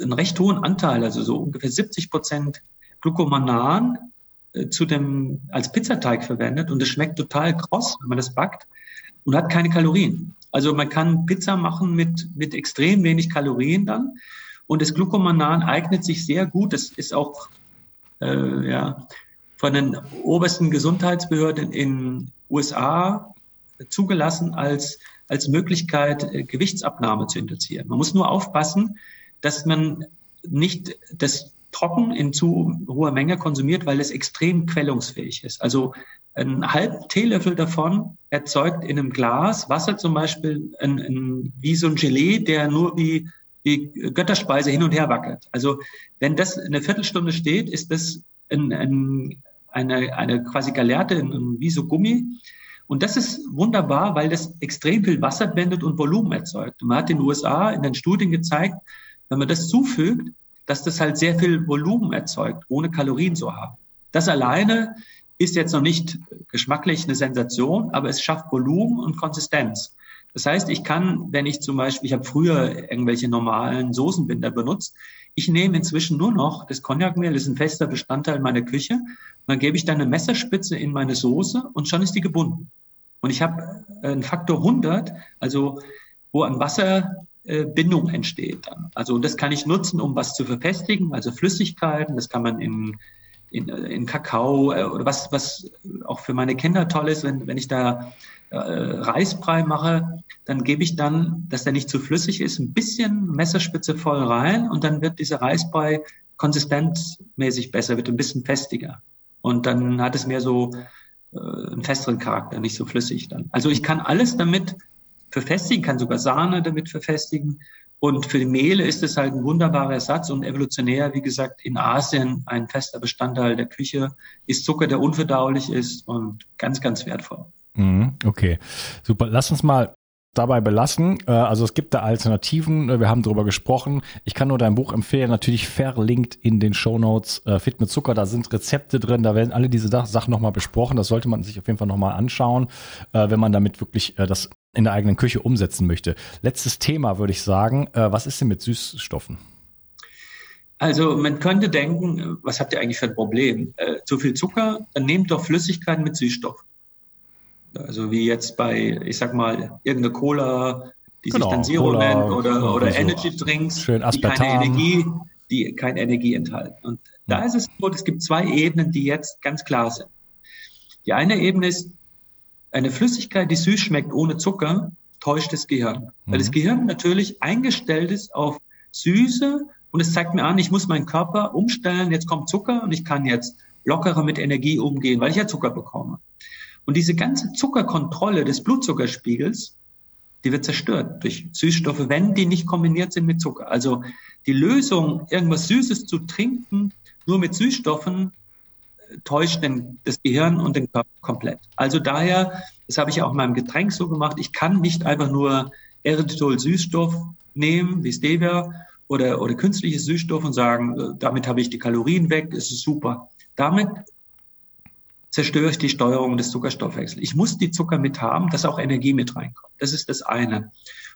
einen recht hohen Anteil, also so ungefähr 70 Prozent Glucomanan zu dem, als Pizzateig verwendet und es schmeckt total kross, wenn man das backt und hat keine Kalorien. Also man kann Pizza machen mit, mit extrem wenig Kalorien dann und das Glucomanan eignet sich sehr gut. Das ist auch äh, ja, von den obersten Gesundheitsbehörden in USA zugelassen als, als Möglichkeit, äh, Gewichtsabnahme zu induzieren. Man muss nur aufpassen, dass man nicht das trocken in zu hoher Menge konsumiert, weil es extrem quellungsfähig ist. Also ein halb Teelöffel davon erzeugt in einem Glas Wasser zum Beispiel ein, ein, wie so ein Gelee, der nur wie, wie Götterspeise hin und her wackelt. Also wenn das eine Viertelstunde steht, ist das ein, ein, eine, eine quasi Galerte, wie so Gummi. Und das ist wunderbar, weil das extrem viel Wasser bindet und Volumen erzeugt. Man hat in den USA in den Studien gezeigt, wenn man das zufügt, dass das halt sehr viel Volumen erzeugt, ohne Kalorien zu haben. Das alleine ist jetzt noch nicht geschmacklich eine Sensation, aber es schafft Volumen und Konsistenz. Das heißt, ich kann, wenn ich zum Beispiel, ich habe früher irgendwelche normalen Soßenbinder benutzt, Ich nehme inzwischen nur noch das Cognacmehl, das ist ein fester Bestandteil meiner Küche. dann gebe ich da eine Messerspitze in meine Soße und schon ist die gebunden. Und ich habe einen Faktor 100, also wo an Wasserbindung entsteht. Also das kann ich nutzen, um was zu verfestigen, also Flüssigkeiten. Das kann man in in, in Kakao äh, oder was, was auch für meine Kinder toll ist, wenn, wenn ich da äh, Reisbrei mache, dann gebe ich dann, dass der nicht zu flüssig ist, ein bisschen Messerspitze voll rein und dann wird dieser Reisbrei konsistenzmäßig besser, wird ein bisschen festiger. Und dann hat es mehr so äh, einen festeren Charakter, nicht so flüssig dann. Also ich kann alles damit verfestigen, kann sogar Sahne damit verfestigen. Und für die Mehle ist es halt ein wunderbarer Ersatz und evolutionär, wie gesagt, in Asien ein fester Bestandteil der Küche ist Zucker, der unverdaulich ist und ganz, ganz wertvoll. Mhm, okay, super. Lass uns mal dabei belassen. Äh, also es gibt da Alternativen, wir haben darüber gesprochen. Ich kann nur dein Buch empfehlen, natürlich verlinkt in den Show Notes. Äh, Fit mit Zucker, da sind Rezepte drin, da werden alle diese Sachen nochmal besprochen. Das sollte man sich auf jeden Fall nochmal anschauen, äh, wenn man damit wirklich das in der eigenen Küche umsetzen möchte. Letztes Thema würde ich sagen, äh, was ist denn mit Süßstoffen? Also man könnte denken, was habt ihr eigentlich für ein Problem? Äh, zu viel Zucker, dann nehmt doch Flüssigkeiten mit Süßstoff. Also wie jetzt bei, ich sag mal, irgendeine Cola, die genau, sich dann Zero Cola, nennt oder, oder so Energy Drinks, die keine Energie, die keine Energie enthalten. Und hm. da ist es so, es gibt zwei Ebenen, die jetzt ganz klar sind. Die eine Ebene ist, eine Flüssigkeit, die süß schmeckt ohne Zucker, täuscht das Gehirn. Mhm. Weil das mhm. Gehirn natürlich eingestellt ist auf Süße und es zeigt mir an, ich muss meinen Körper umstellen, jetzt kommt Zucker und ich kann jetzt lockerer mit Energie umgehen, weil ich ja Zucker bekomme. Und diese ganze Zuckerkontrolle des Blutzuckerspiegels, die wird zerstört durch Süßstoffe, wenn die nicht kombiniert sind mit Zucker. Also die Lösung, irgendwas Süßes zu trinken, nur mit Süßstoffen, täuscht den, das Gehirn und den Körper komplett. Also daher, das habe ich auch in meinem Getränk so gemacht, ich kann nicht einfach nur Erythritol-Süßstoff nehmen, wie Stevia, oder, oder künstliche Süßstoff und sagen, äh, damit habe ich die Kalorien weg, es ist super. Damit zerstöre ich die Steuerung des Zuckerstoffwechsels. Ich muss die Zucker mit haben, dass auch Energie mit reinkommt. Das ist das eine.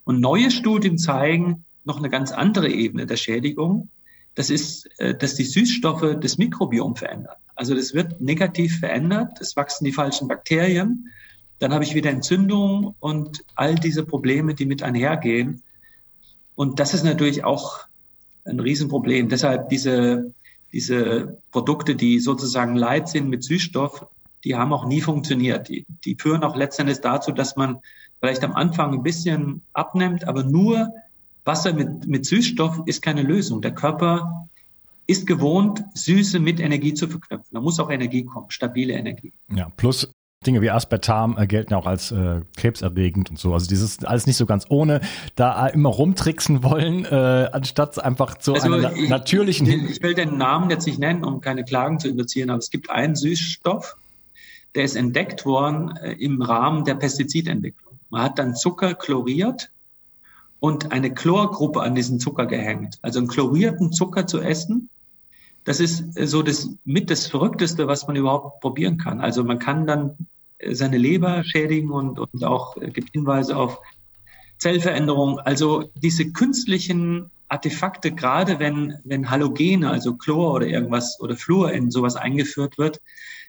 Und neue Studien zeigen noch eine ganz andere Ebene der Schädigung. Das ist, äh, dass die Süßstoffe das Mikrobiom verändern. Also das wird negativ verändert, es wachsen die falschen Bakterien, dann habe ich wieder Entzündung und all diese Probleme, die mit einhergehen. Und das ist natürlich auch ein Riesenproblem. Deshalb diese, diese Produkte, die sozusagen light sind mit Süßstoff, die haben auch nie funktioniert. Die, die führen auch letztendlich dazu, dass man vielleicht am Anfang ein bisschen abnimmt, aber nur Wasser mit, mit Süßstoff ist keine Lösung. Der Körper ist gewohnt, Süße mit Energie zu verknüpfen. Da muss auch Energie kommen, stabile Energie. Ja, plus Dinge wie Aspartam äh, gelten auch als äh, krebserregend und so. Also dieses alles nicht so ganz ohne, da immer rumtricksen wollen, äh, anstatt einfach zu also einer ich, natürlichen. Ich, ich will den Namen jetzt nicht nennen, um keine Klagen zu überziehen, aber es gibt einen Süßstoff, der ist entdeckt worden äh, im Rahmen der Pestizidentwicklung. Man hat dann Zucker chloriert und eine Chlorgruppe an diesen Zucker gehängt. Also einen chlorierten Zucker zu essen, das ist äh, so das mit das Verrückteste, was man überhaupt probieren kann. Also man kann dann äh, seine Leber schädigen und, und auch äh, gibt Hinweise auf Zellveränderung. Also diese künstlichen Artefakte, gerade wenn, wenn Halogene, also Chlor oder irgendwas oder Fluor in sowas eingeführt wird,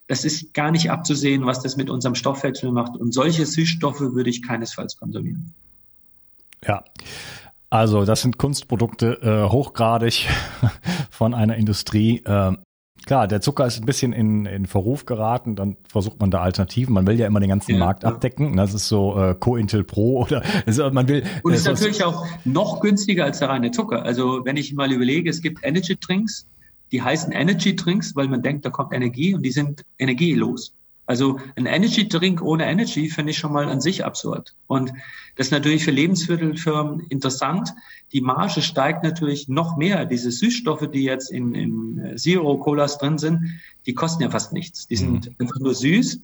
das ist gar nicht abzusehen, was das mit unserem Stoffwechsel macht. Und solche Süßstoffe würde ich keinesfalls konsumieren. Ja. Also das sind Kunstprodukte äh, hochgradig von einer Industrie. Äh, klar, der Zucker ist ein bisschen in, in Verruf geraten, dann versucht man da Alternativen. Man will ja immer den ganzen ja, Markt ja. abdecken. Das ist so äh, Cointel Pro oder also man will. Und es ist natürlich auch noch günstiger als der reine Zucker. Also wenn ich mal überlege, es gibt Energy Drinks, die heißen Energy Drinks, weil man denkt, da kommt Energie und die sind energielos. Also ein Energy Drink ohne Energy finde ich schon mal an sich absurd. Und das ist natürlich für Lebensmittelfirmen interessant. Die Marge steigt natürlich noch mehr. Diese Süßstoffe, die jetzt in, in Zero Colas drin sind, die kosten ja fast nichts. Die sind mhm. einfach nur süß.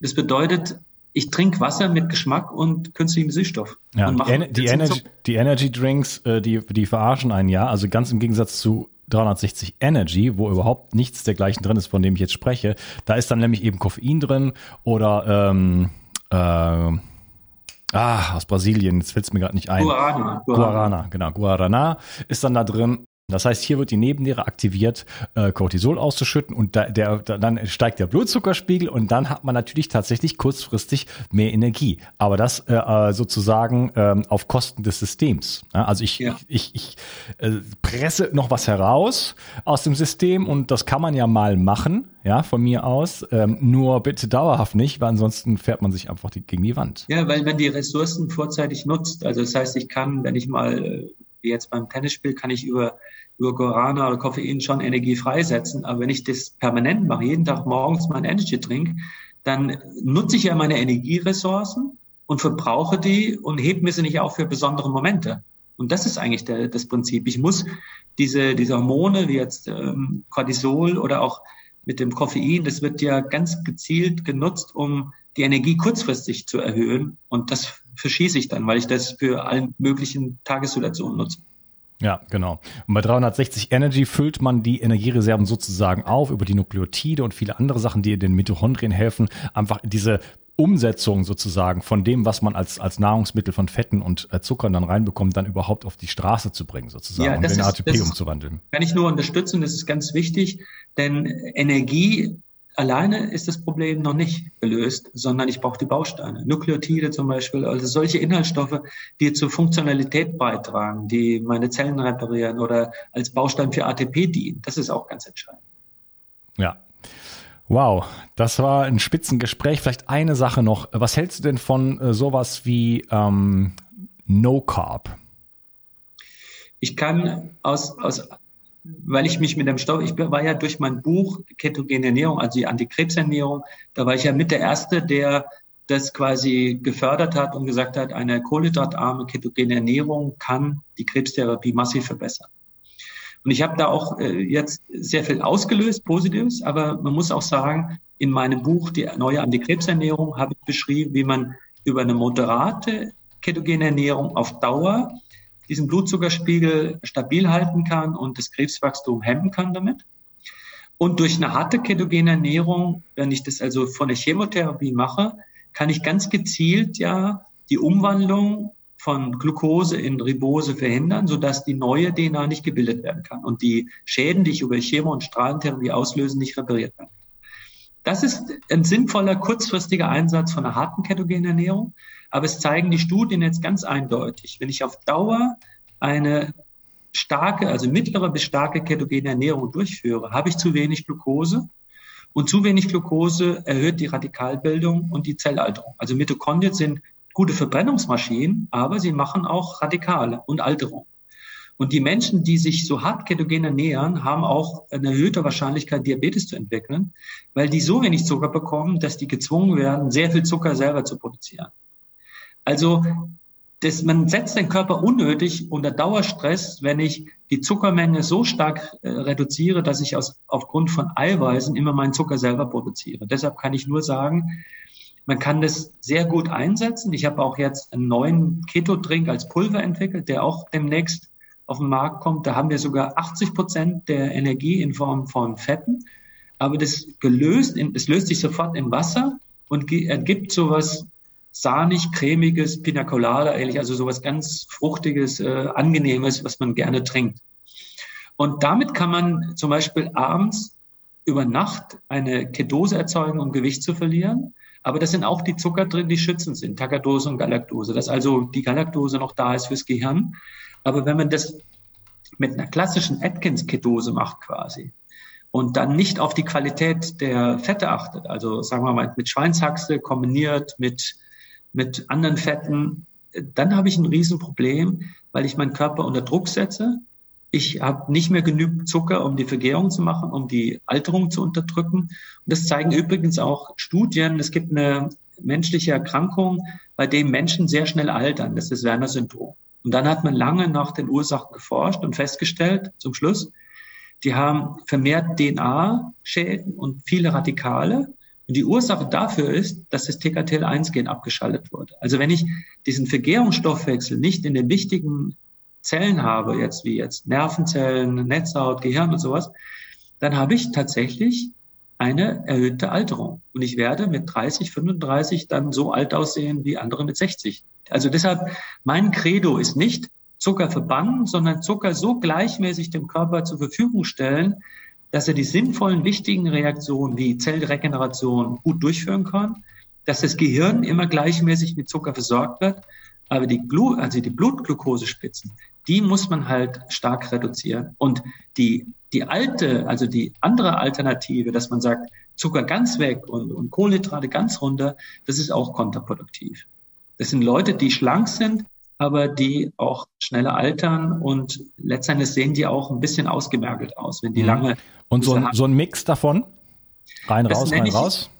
Das bedeutet, ich trinke Wasser mit Geschmack und künstlichem Süßstoff. Ja, die, die, Energy, die Energy Drinks, äh, die, die verarschen einen ja. Also ganz im Gegensatz zu 360 Energy, wo überhaupt nichts dergleichen drin ist, von dem ich jetzt spreche. Da ist dann nämlich eben Koffein drin oder ähm, äh, ah, aus Brasilien, jetzt fällt es mir gerade nicht ein. Guarana. Guarana, genau. Guarana ist dann da drin. Das heißt, hier wird die Nebenniere aktiviert, äh, Cortisol auszuschütten und da, der, da, dann steigt der Blutzuckerspiegel und dann hat man natürlich tatsächlich kurzfristig mehr Energie. Aber das äh, äh sozusagen äh, auf Kosten des Systems. Also ich, ja. ich, ich äh, presse noch was heraus aus dem System und das kann man ja mal machen, ja, von mir aus. Ähm, nur bitte dauerhaft nicht, weil ansonsten fährt man sich einfach die, gegen die Wand. Ja, weil man die Ressourcen vorzeitig nutzt. Also das heißt, ich kann, wenn ich mal äh, wie jetzt beim Tennisspiel, kann ich über, über Guarana oder Koffein schon Energie freisetzen. Aber wenn ich das permanent mache, jeden Tag morgens meinen Energy Drink, dann nutze ich ja meine Energieressourcen und verbrauche die und hebe mir sie nicht auf für besondere Momente. Und das ist eigentlich der, das Prinzip. Ich muss diese, diese Hormone, wie jetzt ähm, Cortisol oder auch mit dem Koffein, das wird ja ganz gezielt genutzt, um die Energie kurzfristig zu erhöhen. Und das verschieße ich dann, weil ich das für allen möglichen Tagessituationen nutze. Ja, genau. Und bei 360 Energy füllt man die Energiereserven sozusagen auf über die Nukleotide und viele andere Sachen, die den Mitochondrien helfen, einfach diese Umsetzung sozusagen von dem, was man als, als Nahrungsmittel von Fetten und äh, Zuckern dann reinbekommt, dann überhaupt auf die Straße zu bringen, sozusagen, ja, um den ATP umzuwandeln. Kann ich nur unterstützen, das ist ganz wichtig, denn Energie alleine ist das Problem noch nicht gelöst, sondern ich brauche die Bausteine. Nukleotide zum Beispiel, also solche Inhaltsstoffe, die zur Funktionalität beitragen, die meine Zellen reparieren oder als Baustein für ATP dienen. Das ist auch ganz entscheidend. Ja. Wow, das war ein Spitzengespräch. Vielleicht eine Sache noch. Was hältst du denn von äh, sowas wie ähm, No Carb? Ich kann aus, aus weil ich mich mit dem Stoff, ich war ja durch mein Buch Ketogene Ernährung, also die Antikrebsernährung, da war ich ja mit der Erste, der das quasi gefördert hat und gesagt hat, eine kohlenhydratarme ketogene Ernährung kann die Krebstherapie massiv verbessern. Und ich habe da auch äh, jetzt sehr viel ausgelöst, Positives, aber man muss auch sagen, in meinem Buch, die neue Antikrebsernährung, habe ich beschrieben, wie man über eine moderate ketogene Ernährung auf Dauer diesen Blutzuckerspiegel stabil halten kann und das Krebswachstum hemmen kann damit. Und durch eine harte ketogene Ernährung, wenn ich das also von der Chemotherapie mache, kann ich ganz gezielt ja die Umwandlung von Glucose in Ribose verhindern, sodass die neue DNA nicht gebildet werden kann und die Schäden, die ich über Chemo- und Strahlentherapie auslöse, nicht repariert werden. Das ist ein sinnvoller kurzfristiger Einsatz von einer harten ketogenen Ernährung. Aber es zeigen die Studien jetzt ganz eindeutig, wenn ich auf Dauer eine starke, also mittlere bis starke ketogene Ernährung durchführe, habe ich zu wenig Glucose. Und zu wenig Glucose erhöht die Radikalbildung und die Zellalterung. Also Mitochondrien sind gute Verbrennungsmaschinen, aber sie machen auch Radikale und Alterung. Und die Menschen, die sich so hart ketogen ernähren, haben auch eine erhöhte Wahrscheinlichkeit, Diabetes zu entwickeln, weil die so wenig Zucker bekommen, dass die gezwungen werden, sehr viel Zucker selber zu produzieren. Also das, man setzt den Körper unnötig unter Dauerstress, wenn ich die Zuckermenge so stark äh, reduziere, dass ich aus, aufgrund von Eiweißen immer meinen Zucker selber produziere. Deshalb kann ich nur sagen, man kann das sehr gut einsetzen. Ich habe auch jetzt einen neuen Keto-Drink als Pulver entwickelt, der auch demnächst auf den Markt kommt. Da haben wir sogar 80 Prozent der Energie in Form von Fetten. Aber das gelöst, es löst sich sofort in Wasser und ergibt sowas sahnig, cremiges, Pina ähnlich, also sowas ganz fruchtiges, äh, angenehmes, was man gerne trinkt. Und damit kann man zum Beispiel abends über Nacht eine Ketose erzeugen, um Gewicht zu verlieren. Aber da sind auch die Zucker drin, die schützend sind, Tagadose und Galaktose, dass also die Galaktose noch da ist fürs Gehirn. Aber wenn man das mit einer klassischen Atkins-Ketose macht quasi, und dann nicht auf die Qualität der Fette achtet, also sagen wir mal mit Schweinshaxe kombiniert mit mit anderen Fetten, dann habe ich ein Riesenproblem, weil ich meinen Körper unter Druck setze. Ich habe nicht mehr genügend Zucker, um die Vergärung zu machen, um die Alterung zu unterdrücken. Und das zeigen übrigens auch Studien. Es gibt eine menschliche Erkrankung, bei dem Menschen sehr schnell altern. Das ist Werner-Syndrom. Und dann hat man lange nach den Ursachen geforscht und festgestellt, zum Schluss, die haben vermehrt DNA-Schäden und viele Radikale. Und die Ursache dafür ist, dass das TKTL1-Gen abgeschaltet wurde. Also wenn ich diesen Vergärungsstoffwechsel nicht in den wichtigen Zellen habe, jetzt wie jetzt Nervenzellen, Netzhaut, Gehirn und sowas, dann habe ich tatsächlich eine erhöhte Alterung. Und ich werde mit 30, 35 dann so alt aussehen wie andere mit 60. Also deshalb, mein Credo ist nicht, Zucker verbannen, sondern Zucker so gleichmäßig dem Körper zur Verfügung stellen, dass er die sinnvollen, wichtigen Reaktionen wie Zellregeneration gut durchführen kann, dass das Gehirn immer gleichmäßig mit Zucker versorgt wird, aber die, Blut, also die Blutglukosespitzen, die muss man halt stark reduzieren. Und die, die alte, also die andere Alternative, dass man sagt, Zucker ganz weg und, und Kohlenhydrate ganz runter, das ist auch kontraproduktiv. Das sind Leute, die schlank sind, aber die auch schneller altern und letztendlich sehen die auch ein bisschen ausgemergelt aus, wenn die mhm. lange. Und so ein, so ein Mix davon? Rein, raus, rein, ich, raus?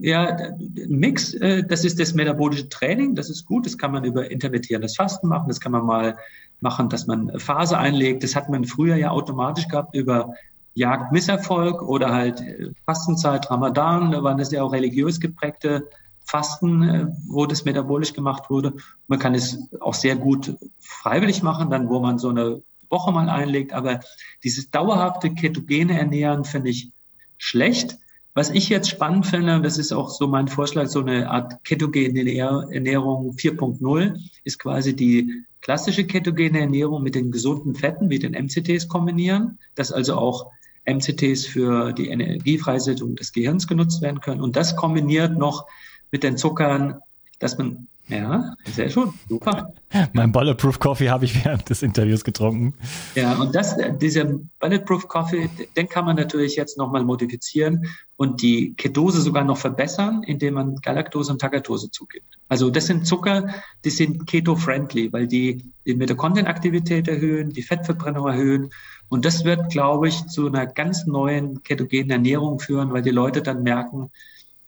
Ja, ein Mix, äh, das ist das metabolische Training, das ist gut, das kann man über intermittierendes Fasten machen, das kann man mal machen, dass man Phase einlegt, das hat man früher ja automatisch gehabt über Jagdmisserfolg oder halt äh, Fastenzeit, Ramadan, da waren das ja auch religiös geprägte Fasten, äh, wo das metabolisch gemacht wurde. Man kann es auch sehr gut freiwillig machen, dann wo man so eine Woche mal einlegt. Aber dieses dauerhafte ketogene Ernähren finde ich schlecht. Was ich jetzt spannend finde, und das ist auch so mein Vorschlag, so eine Art ketogene Ernährung 4.0, ist quasi die klassische ketogene Ernährung mit den gesunden Fetten, wie den MCTs kombinieren, dass also auch MCTs für die Energiefreisetzung des Gehirns genutzt werden können. Und das kombiniert noch mit den Zuckern, dass man, ja, sehr schön, super. Mein Bulletproof Coffee habe ich während des Interviews getrunken. Ja, und das, dieser Bulletproof Coffee, den kann man natürlich jetzt nochmal modifizieren und die Ketose sogar noch verbessern, indem man Galaktose und Tagatose zugibt. Also das sind Zucker, die sind keto-friendly, weil die die Mitochondrienaktivität erhöhen, die Fettverbrennung erhöhen. Und das wird, glaube ich, zu einer ganz neuen ketogenen Ernährung führen, weil die Leute dann merken,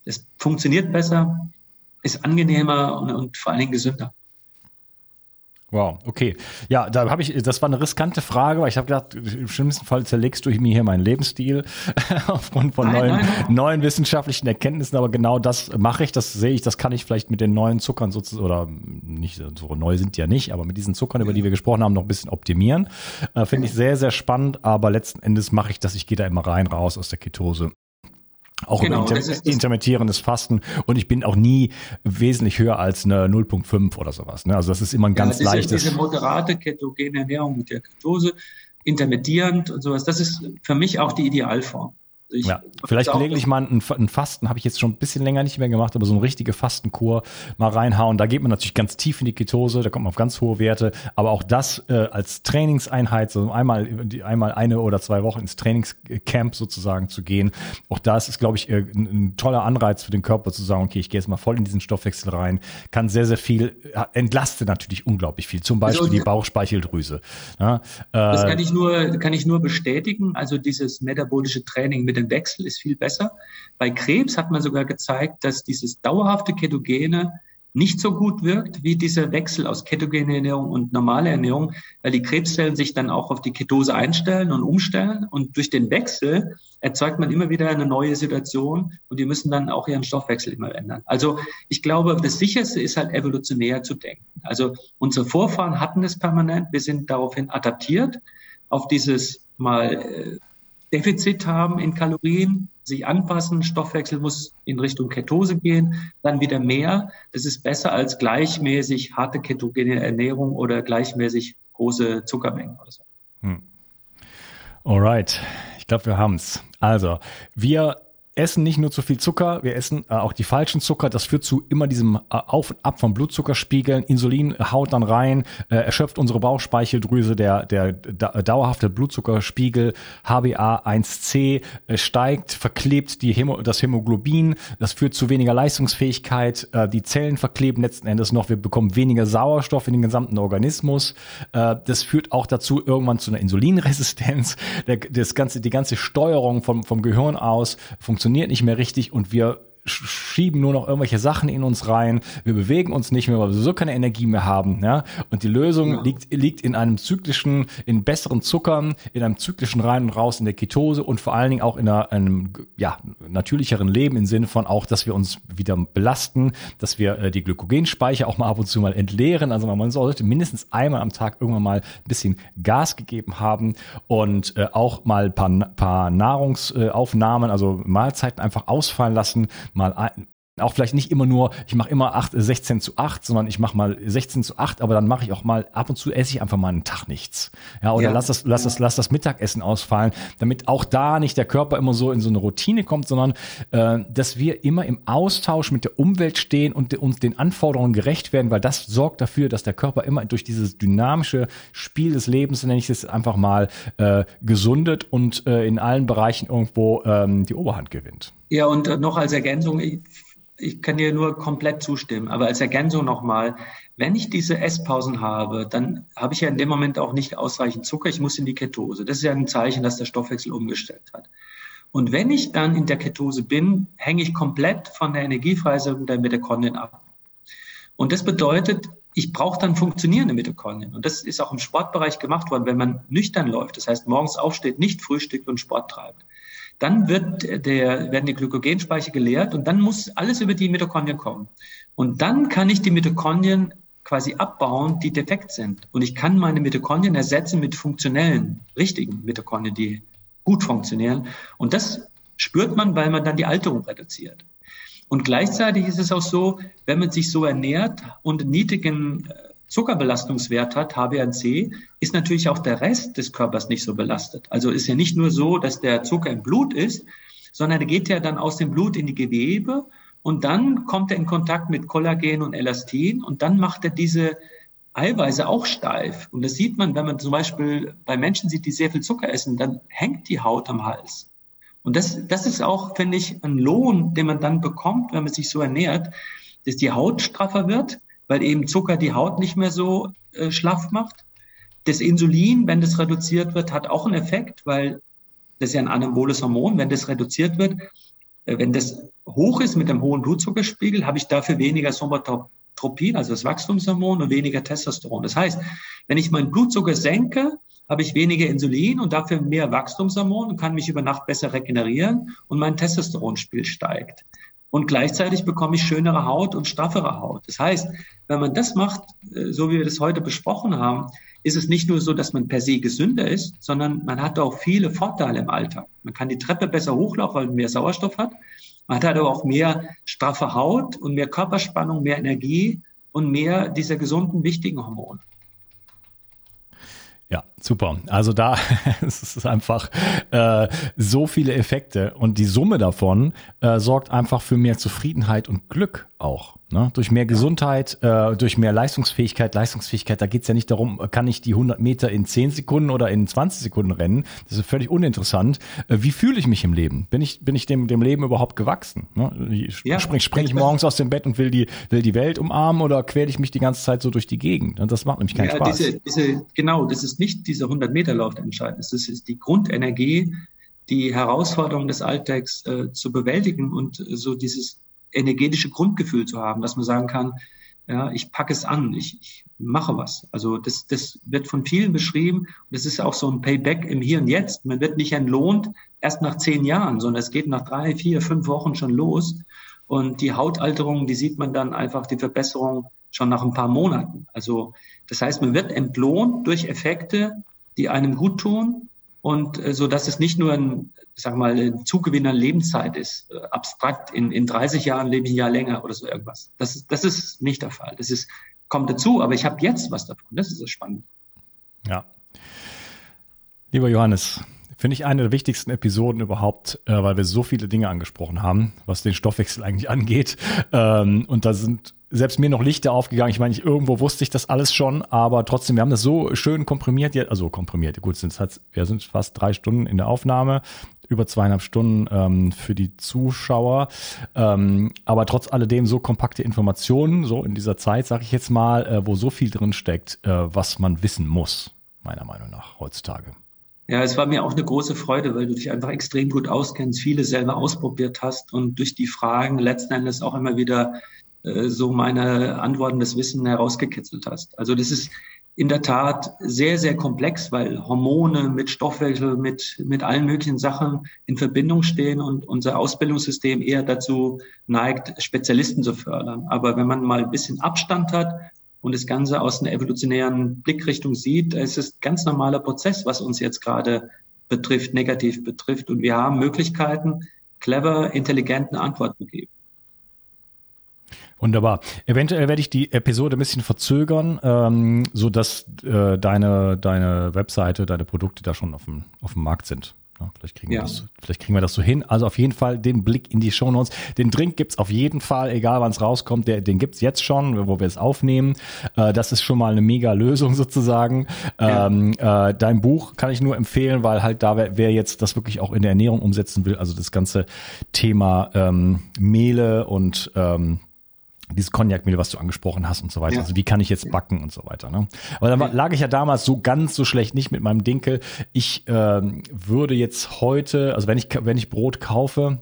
es funktioniert besser, ist angenehmer und, und vor allen Dingen gesünder. Wow, okay. Ja, da habe ich, das war eine riskante Frage, weil ich habe gedacht, im schlimmsten Fall zerlegst du mir hier meinen Lebensstil aufgrund von nein, neuen, nein, nein. neuen wissenschaftlichen Erkenntnissen, aber genau das mache ich, das sehe ich, das kann ich vielleicht mit den neuen Zuckern sozusagen, oder nicht, so neu sind die ja nicht, aber mit diesen Zuckern, über die wir gesprochen haben, noch ein bisschen optimieren. Äh, Finde ich sehr, sehr spannend, aber letzten Endes mache ich das, ich gehe da immer rein, raus aus der Ketose. Auch genau, über inter intermittierendes Fasten und ich bin auch nie wesentlich höher als eine 0.5 oder sowas. Ne? Also das ist immer ein ganz ja, leichtes. Diese moderate ketogene Ernährung mit der Ketose, intermittierend und sowas, das ist für mich auch die Idealform. Ich ja, vielleicht gelegentlich mal ein, ein Fasten, habe ich jetzt schon ein bisschen länger nicht mehr gemacht, aber so eine richtige Fastenkur mal reinhauen. Da geht man natürlich ganz tief in die Ketose, da kommt man auf ganz hohe Werte. Aber auch das äh, als Trainingseinheit, so einmal, einmal eine oder zwei Wochen ins Trainingscamp sozusagen zu gehen, auch das ist, glaube ich, äh, ein, ein, toller Anreiz für den Körper zu sagen, okay, ich gehe jetzt mal voll in diesen Stoffwechsel rein, kann sehr, sehr viel, äh, entlastet natürlich unglaublich viel, zum Beispiel also, die Bauchspeicheldrüse. Ja, äh, das kann ich nur, kann ich nur bestätigen. Also dieses metabolische Training mit den Wechsel ist viel besser. Bei Krebs hat man sogar gezeigt, dass dieses dauerhafte Ketogene nicht so gut wirkt wie dieser Wechsel aus ketogener Ernährung und normaler Ernährung, weil die Krebszellen sich dann auch auf die Ketose einstellen und umstellen. Und durch den Wechsel erzeugt man immer wieder eine neue Situation und die müssen dann auch ihren Stoffwechsel immer ändern. Also ich glaube, das Sicherste ist halt evolutionär zu denken. Also unsere Vorfahren hatten es permanent. Wir sind daraufhin adaptiert auf dieses mal äh, Defizit haben in Kalorien, sich anpassen, Stoffwechsel muss in Richtung Ketose gehen, dann wieder mehr. Das ist besser als gleichmäßig harte ketogene Ernährung oder gleichmäßig große Zuckermengen oder so. Hm. Alright, ich glaube, wir haben's. Also, wir essen nicht nur zu viel Zucker, wir essen äh, auch die falschen Zucker. Das führt zu immer diesem äh, Auf und Ab von Blutzuckerspiegeln. Insulin haut dann rein, äh, erschöpft unsere Bauchspeicheldrüse, der, der da, dauerhafte Blutzuckerspiegel HbA1c äh, steigt, verklebt die Hämo, das Hämoglobin. Das führt zu weniger Leistungsfähigkeit. Äh, die Zellen verkleben letzten Endes noch. Wir bekommen weniger Sauerstoff in den gesamten Organismus. Äh, das führt auch dazu irgendwann zu einer Insulinresistenz. Der, das ganze, die ganze Steuerung vom, vom Gehirn aus funktioniert funktioniert nicht mehr richtig und wir schieben nur noch irgendwelche Sachen in uns rein. Wir bewegen uns nicht mehr, weil wir so keine Energie mehr haben. Ja? Und die Lösung ja. liegt, liegt in einem zyklischen, in besseren Zuckern, in einem zyklischen Rein und Raus in der Ketose und vor allen Dingen auch in einer, einem ja, natürlicheren Leben im Sinne von auch, dass wir uns wieder belasten, dass wir äh, die Glykogenspeicher auch mal ab und zu mal entleeren. Also man sollte mindestens einmal am Tag irgendwann mal ein bisschen Gas gegeben haben und äh, auch mal paar, paar Nahrungsaufnahmen, also Mahlzeiten einfach ausfallen lassen, mal ein, Auch vielleicht nicht immer nur, ich mache immer 8, 16 zu 8, sondern ich mache mal 16 zu 8, aber dann mache ich auch mal, ab und zu esse ich einfach mal einen Tag nichts. Ja, oder ja. lass das, lass das, lass das Mittagessen ausfallen, damit auch da nicht der Körper immer so in so eine Routine kommt, sondern äh, dass wir immer im Austausch mit der Umwelt stehen und uns den Anforderungen gerecht werden, weil das sorgt dafür, dass der Körper immer durch dieses dynamische Spiel des Lebens, nenne ich es einfach mal, äh, gesundet und äh, in allen Bereichen irgendwo ähm, die Oberhand gewinnt. Ja, und noch als Ergänzung, ich ich kann dir nur komplett zustimmen. Aber als Ergänzung nochmal, wenn ich diese Esspausen habe, dann habe ich ja in dem Moment auch nicht ausreichend Zucker. Ich muss in die Ketose. Das ist ja ein Zeichen, dass der Stoffwechsel umgestellt hat. Und wenn ich dann in der Ketose bin, hänge ich komplett von der Energiefreisetzung der Mitochondrien ab. Und das bedeutet, ich brauche dann funktionierende Mitochondrien. Und das ist auch im Sportbereich gemacht worden, wenn man nüchtern läuft. Das heißt, morgens aufsteht, nicht frühstückt und Sport treibt dann wird der, werden die Glykogenspeicher geleert und dann muss alles über die Mitochondrien kommen. Und dann kann ich die Mitochondrien quasi abbauen, die defekt sind. Und ich kann meine Mitochondrien ersetzen mit funktionellen, richtigen Mitochondrien, die gut funktionieren. Und das spürt man, weil man dann die Alterung reduziert. Und gleichzeitig ist es auch so, wenn man sich so ernährt und niedrigen äh, Zuckerbelastungswert hat, HbA1c, ist natürlich auch der Rest des Körpers nicht so belastet. Also ist ja nicht nur so, dass der Zucker im Blut ist, sondern er geht ja dann aus dem Blut in die Gewebe und dann kommt er in Kontakt mit Kollagen und Elastin und dann macht er diese Eiweiße auch steif. Und das sieht man, wenn man zum Beispiel bei Menschen sieht, die sehr viel Zucker essen, dann hängt die Haut am Hals. Und das, das ist auch, finde ich, ein Lohn, den man dann bekommt, wenn man sich so ernährt, dass die Haut straffer wird, weil eben Zucker die Haut nicht mehr so äh, schlaff macht. Das Insulin, wenn das reduziert wird, hat auch einen Effekt, weil das ist ja ein anaboles Hormon. Wenn das reduziert wird, äh, wenn das hoch ist mit einem hohen Blutzuckerspiegel, habe ich dafür weniger Somatotropin, also das Wachstumshormon, und weniger Testosteron. Das heißt, wenn ich meinen Blutzucker senke, habe ich weniger Insulin und dafür mehr Wachstumshormon und kann mich über Nacht besser regenerieren und mein Testosteronspiel steigt und gleichzeitig bekomme ich schönere Haut und straffere Haut. Das heißt, wenn man das macht, äh, so wie wir das heute besprochen haben, ist es nicht nur so, dass man per se gesünder ist, sondern man hat auch viele Vorteile im Alltag. Man kann die Treppe besser hochlaufen, weil man mehr Sauerstoff hat. Man hat aber auch mehr straffe Haut und mehr Körperspannung, mehr Energie und mehr dieser gesunden, wichtigen Hormone. Ja, super. Also da es ist einfach äh, so viele Effekte und die Summe davon äh, sorgt einfach für mehr Zufriedenheit und Glück auch. Ne? Durch mehr Gesundheit, äh, durch mehr Leistungsfähigkeit. Leistungsfähigkeit, da geht's ja nicht darum, kann ich die 100 Meter in 10 Sekunden oder in 20 Sekunden rennen. Das ist völlig uninteressant. Äh, wie fühle ich mich im Leben? Bin ich, bin ich dem, dem Leben überhaupt gewachsen? Ne? Ja, spring, spring ich morgens aus dem Bett und will die, will die Welt umarmen oder quäle ich mich die ganze Zeit so durch die Gegend? Und das macht nämlich keinen ja, Spaß. Diese, diese, genau, das ist nicht dieser 100 Meter Lauf entscheidend. Das ist die Grundenergie, die Herausforderungen des Alltags äh, zu bewältigen und so dieses energetische Grundgefühl zu haben, dass man sagen kann, ja, ich packe es an, ich, ich mache was. Also das, das wird von vielen beschrieben und das ist auch so ein Payback im Hier und Jetzt. Man wird nicht entlohnt erst nach zehn Jahren, sondern es geht nach drei, vier, fünf Wochen schon los. Und die Hautalterung, die sieht man dann einfach, die Verbesserung schon nach ein paar Monaten. Also das heißt, man wird entlohnt durch Effekte, die einem gut tun und äh, so, dass es nicht nur ein, sag mal, ein Zugewinn Lebenszeit ist, äh, abstrakt, in, in 30 Jahren lebe ich ein Jahr länger oder so irgendwas. Das ist, das ist nicht der Fall. Das ist, kommt dazu, aber ich habe jetzt was davon. Das ist das Spannende. Ja. Lieber Johannes, finde ich eine der wichtigsten Episoden überhaupt, äh, weil wir so viele Dinge angesprochen haben, was den Stoffwechsel eigentlich angeht. Ähm, und da sind selbst mir noch Lichter aufgegangen. Ich meine, ich, irgendwo wusste ich das alles schon, aber trotzdem, wir haben das so schön komprimiert, also komprimiert, gut, wir sind fast drei Stunden in der Aufnahme, über zweieinhalb Stunden ähm, für die Zuschauer, ähm, aber trotz alledem so kompakte Informationen, so in dieser Zeit, sage ich jetzt mal, äh, wo so viel drin steckt, äh, was man wissen muss, meiner Meinung nach, heutzutage. Ja, es war mir auch eine große Freude, weil du dich einfach extrem gut auskennst, viele selber ausprobiert hast und durch die Fragen letzten Endes auch immer wieder so meine Antworten, das Wissen herausgekitzelt hast. Also das ist in der Tat sehr, sehr komplex, weil Hormone mit Stoffwechsel, mit, mit allen möglichen Sachen in Verbindung stehen und unser Ausbildungssystem eher dazu neigt, Spezialisten zu fördern. Aber wenn man mal ein bisschen Abstand hat und das Ganze aus einer evolutionären Blickrichtung sieht, es ist ein ganz normaler Prozess, was uns jetzt gerade betrifft, negativ betrifft. Und wir haben Möglichkeiten, clever, intelligenten Antworten zu geben. Wunderbar. Eventuell werde ich die Episode ein bisschen verzögern, ähm, so dass äh, deine deine Webseite, deine Produkte da schon auf dem auf dem Markt sind. Ja, vielleicht, kriegen ja. wir das, vielleicht kriegen wir das so hin. Also auf jeden Fall den Blick in die Shownotes. Den Drink gibt's auf jeden Fall, egal wann es rauskommt, der, den gibt's jetzt schon, wo wir es aufnehmen. Äh, das ist schon mal eine mega Lösung sozusagen. Ja. Ähm, äh, dein Buch kann ich nur empfehlen, weil halt da wer, wer jetzt das wirklich auch in der Ernährung umsetzen will, also das ganze Thema ähm, Mehle und ähm, dieses Cognac-Mehl, was du angesprochen hast und so weiter. Ja. Also wie kann ich jetzt backen und so weiter. Ne? Aber dann lag ich ja damals so ganz so schlecht nicht mit meinem Dinkel. Ich ähm, würde jetzt heute, also wenn ich wenn ich Brot kaufe,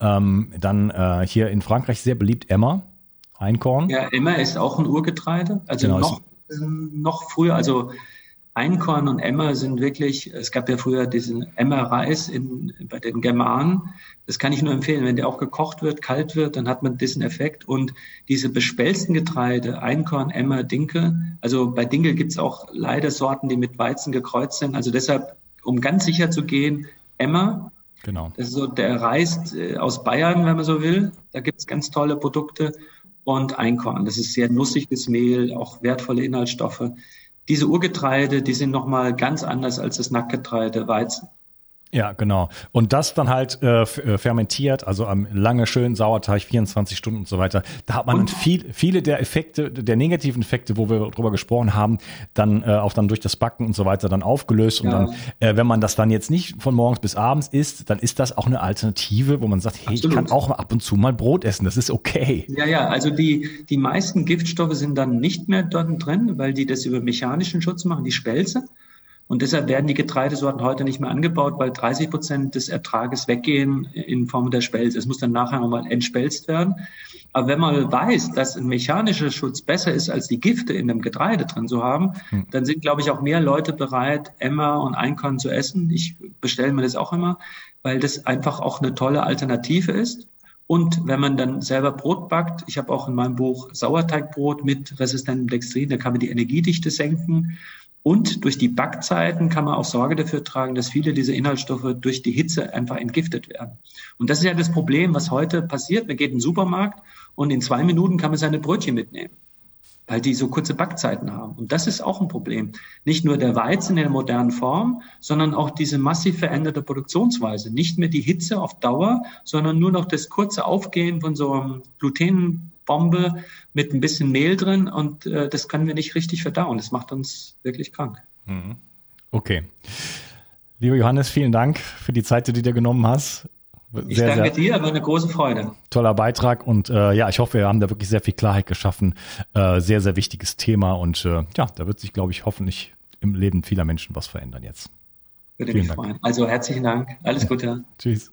ähm, dann äh, hier in Frankreich sehr beliebt Emma, Einkorn. Ja, Emma ist auch ein Urgetreide, also genau, noch noch früher, also Einkorn und Emmer sind wirklich, es gab ja früher diesen Emmer-Reis bei den Germanen. Das kann ich nur empfehlen. Wenn der auch gekocht wird, kalt wird, dann hat man diesen Effekt. Und diese bespelzten Getreide, Einkorn, Emmer, Dinkel, also bei Dinkel gibt's auch leider Sorten, die mit Weizen gekreuzt sind. Also deshalb, um ganz sicher zu gehen, Emmer. Genau. Das ist so der Reis äh, aus Bayern, wenn man so will. Da gibt's ganz tolle Produkte. Und Einkorn. Das ist sehr nussiges Mehl, auch wertvolle Inhaltsstoffe diese Urgetreide, die sind nochmal ganz anders als das Nacktgetreide Weizen. Ja, genau. Und das dann halt äh, äh fermentiert, also am lange schön Sauerteig, 24 Stunden und so weiter. Da hat man dann viel, viele der Effekte, der negativen Effekte, wo wir drüber gesprochen haben, dann äh, auch dann durch das Backen und so weiter dann aufgelöst. Und ja. dann, äh, wenn man das dann jetzt nicht von morgens bis abends isst, dann ist das auch eine Alternative, wo man sagt, hey, Absolut. ich kann auch ab und zu mal Brot essen, das ist okay. Ja, ja, also die, die meisten Giftstoffe sind dann nicht mehr dort drin, weil die das über mechanischen Schutz machen, die Spelze. Und deshalb werden die Getreidesorten heute nicht mehr angebaut, weil 30 Prozent des Ertrages weggehen in Form der Spelze. Es muss dann nachher nochmal entspelzt werden. Aber wenn man weiß, dass ein mechanischer Schutz besser ist, als die Gifte in dem Getreide drin zu haben, hm. dann sind, glaube ich, auch mehr Leute bereit, Emmer und Einkorn zu essen. Ich bestelle mir das auch immer, weil das einfach auch eine tolle Alternative ist. Und wenn man dann selber Brot backt, ich habe auch in meinem Buch Sauerteigbrot mit resistentem Dextrin, da kann man die Energiedichte senken. Und durch die Backzeiten kann man auch Sorge dafür tragen, dass viele dieser Inhaltsstoffe durch die Hitze einfach entgiftet werden. Und das ist ja das Problem, was heute passiert. Man geht in den Supermarkt und in zwei Minuten kann man seine Brötchen mitnehmen, weil die so kurze Backzeiten haben. Und das ist auch ein Problem. Nicht nur der Weizen in der modernen Form, sondern auch diese massiv veränderte Produktionsweise. Nicht mehr die Hitze auf Dauer, sondern nur noch das kurze Aufgehen von so einem Gluten Bombe mit ein bisschen Mehl drin und äh, das können wir nicht richtig verdauen. Das macht uns wirklich krank. Mhm. Okay. Lieber Johannes, vielen Dank für die Zeit, die du dir genommen hast. Sehr, ich danke dir, war eine große Freude. Toller Beitrag und äh, ja, ich hoffe, wir haben da wirklich sehr viel Klarheit geschaffen. Äh, sehr, sehr wichtiges Thema und äh, ja, da wird sich, glaube ich, hoffentlich im Leben vieler Menschen was verändern jetzt. Würde Vielen mich Dank. freuen. Also herzlichen Dank. Alles Gute. Tschüss.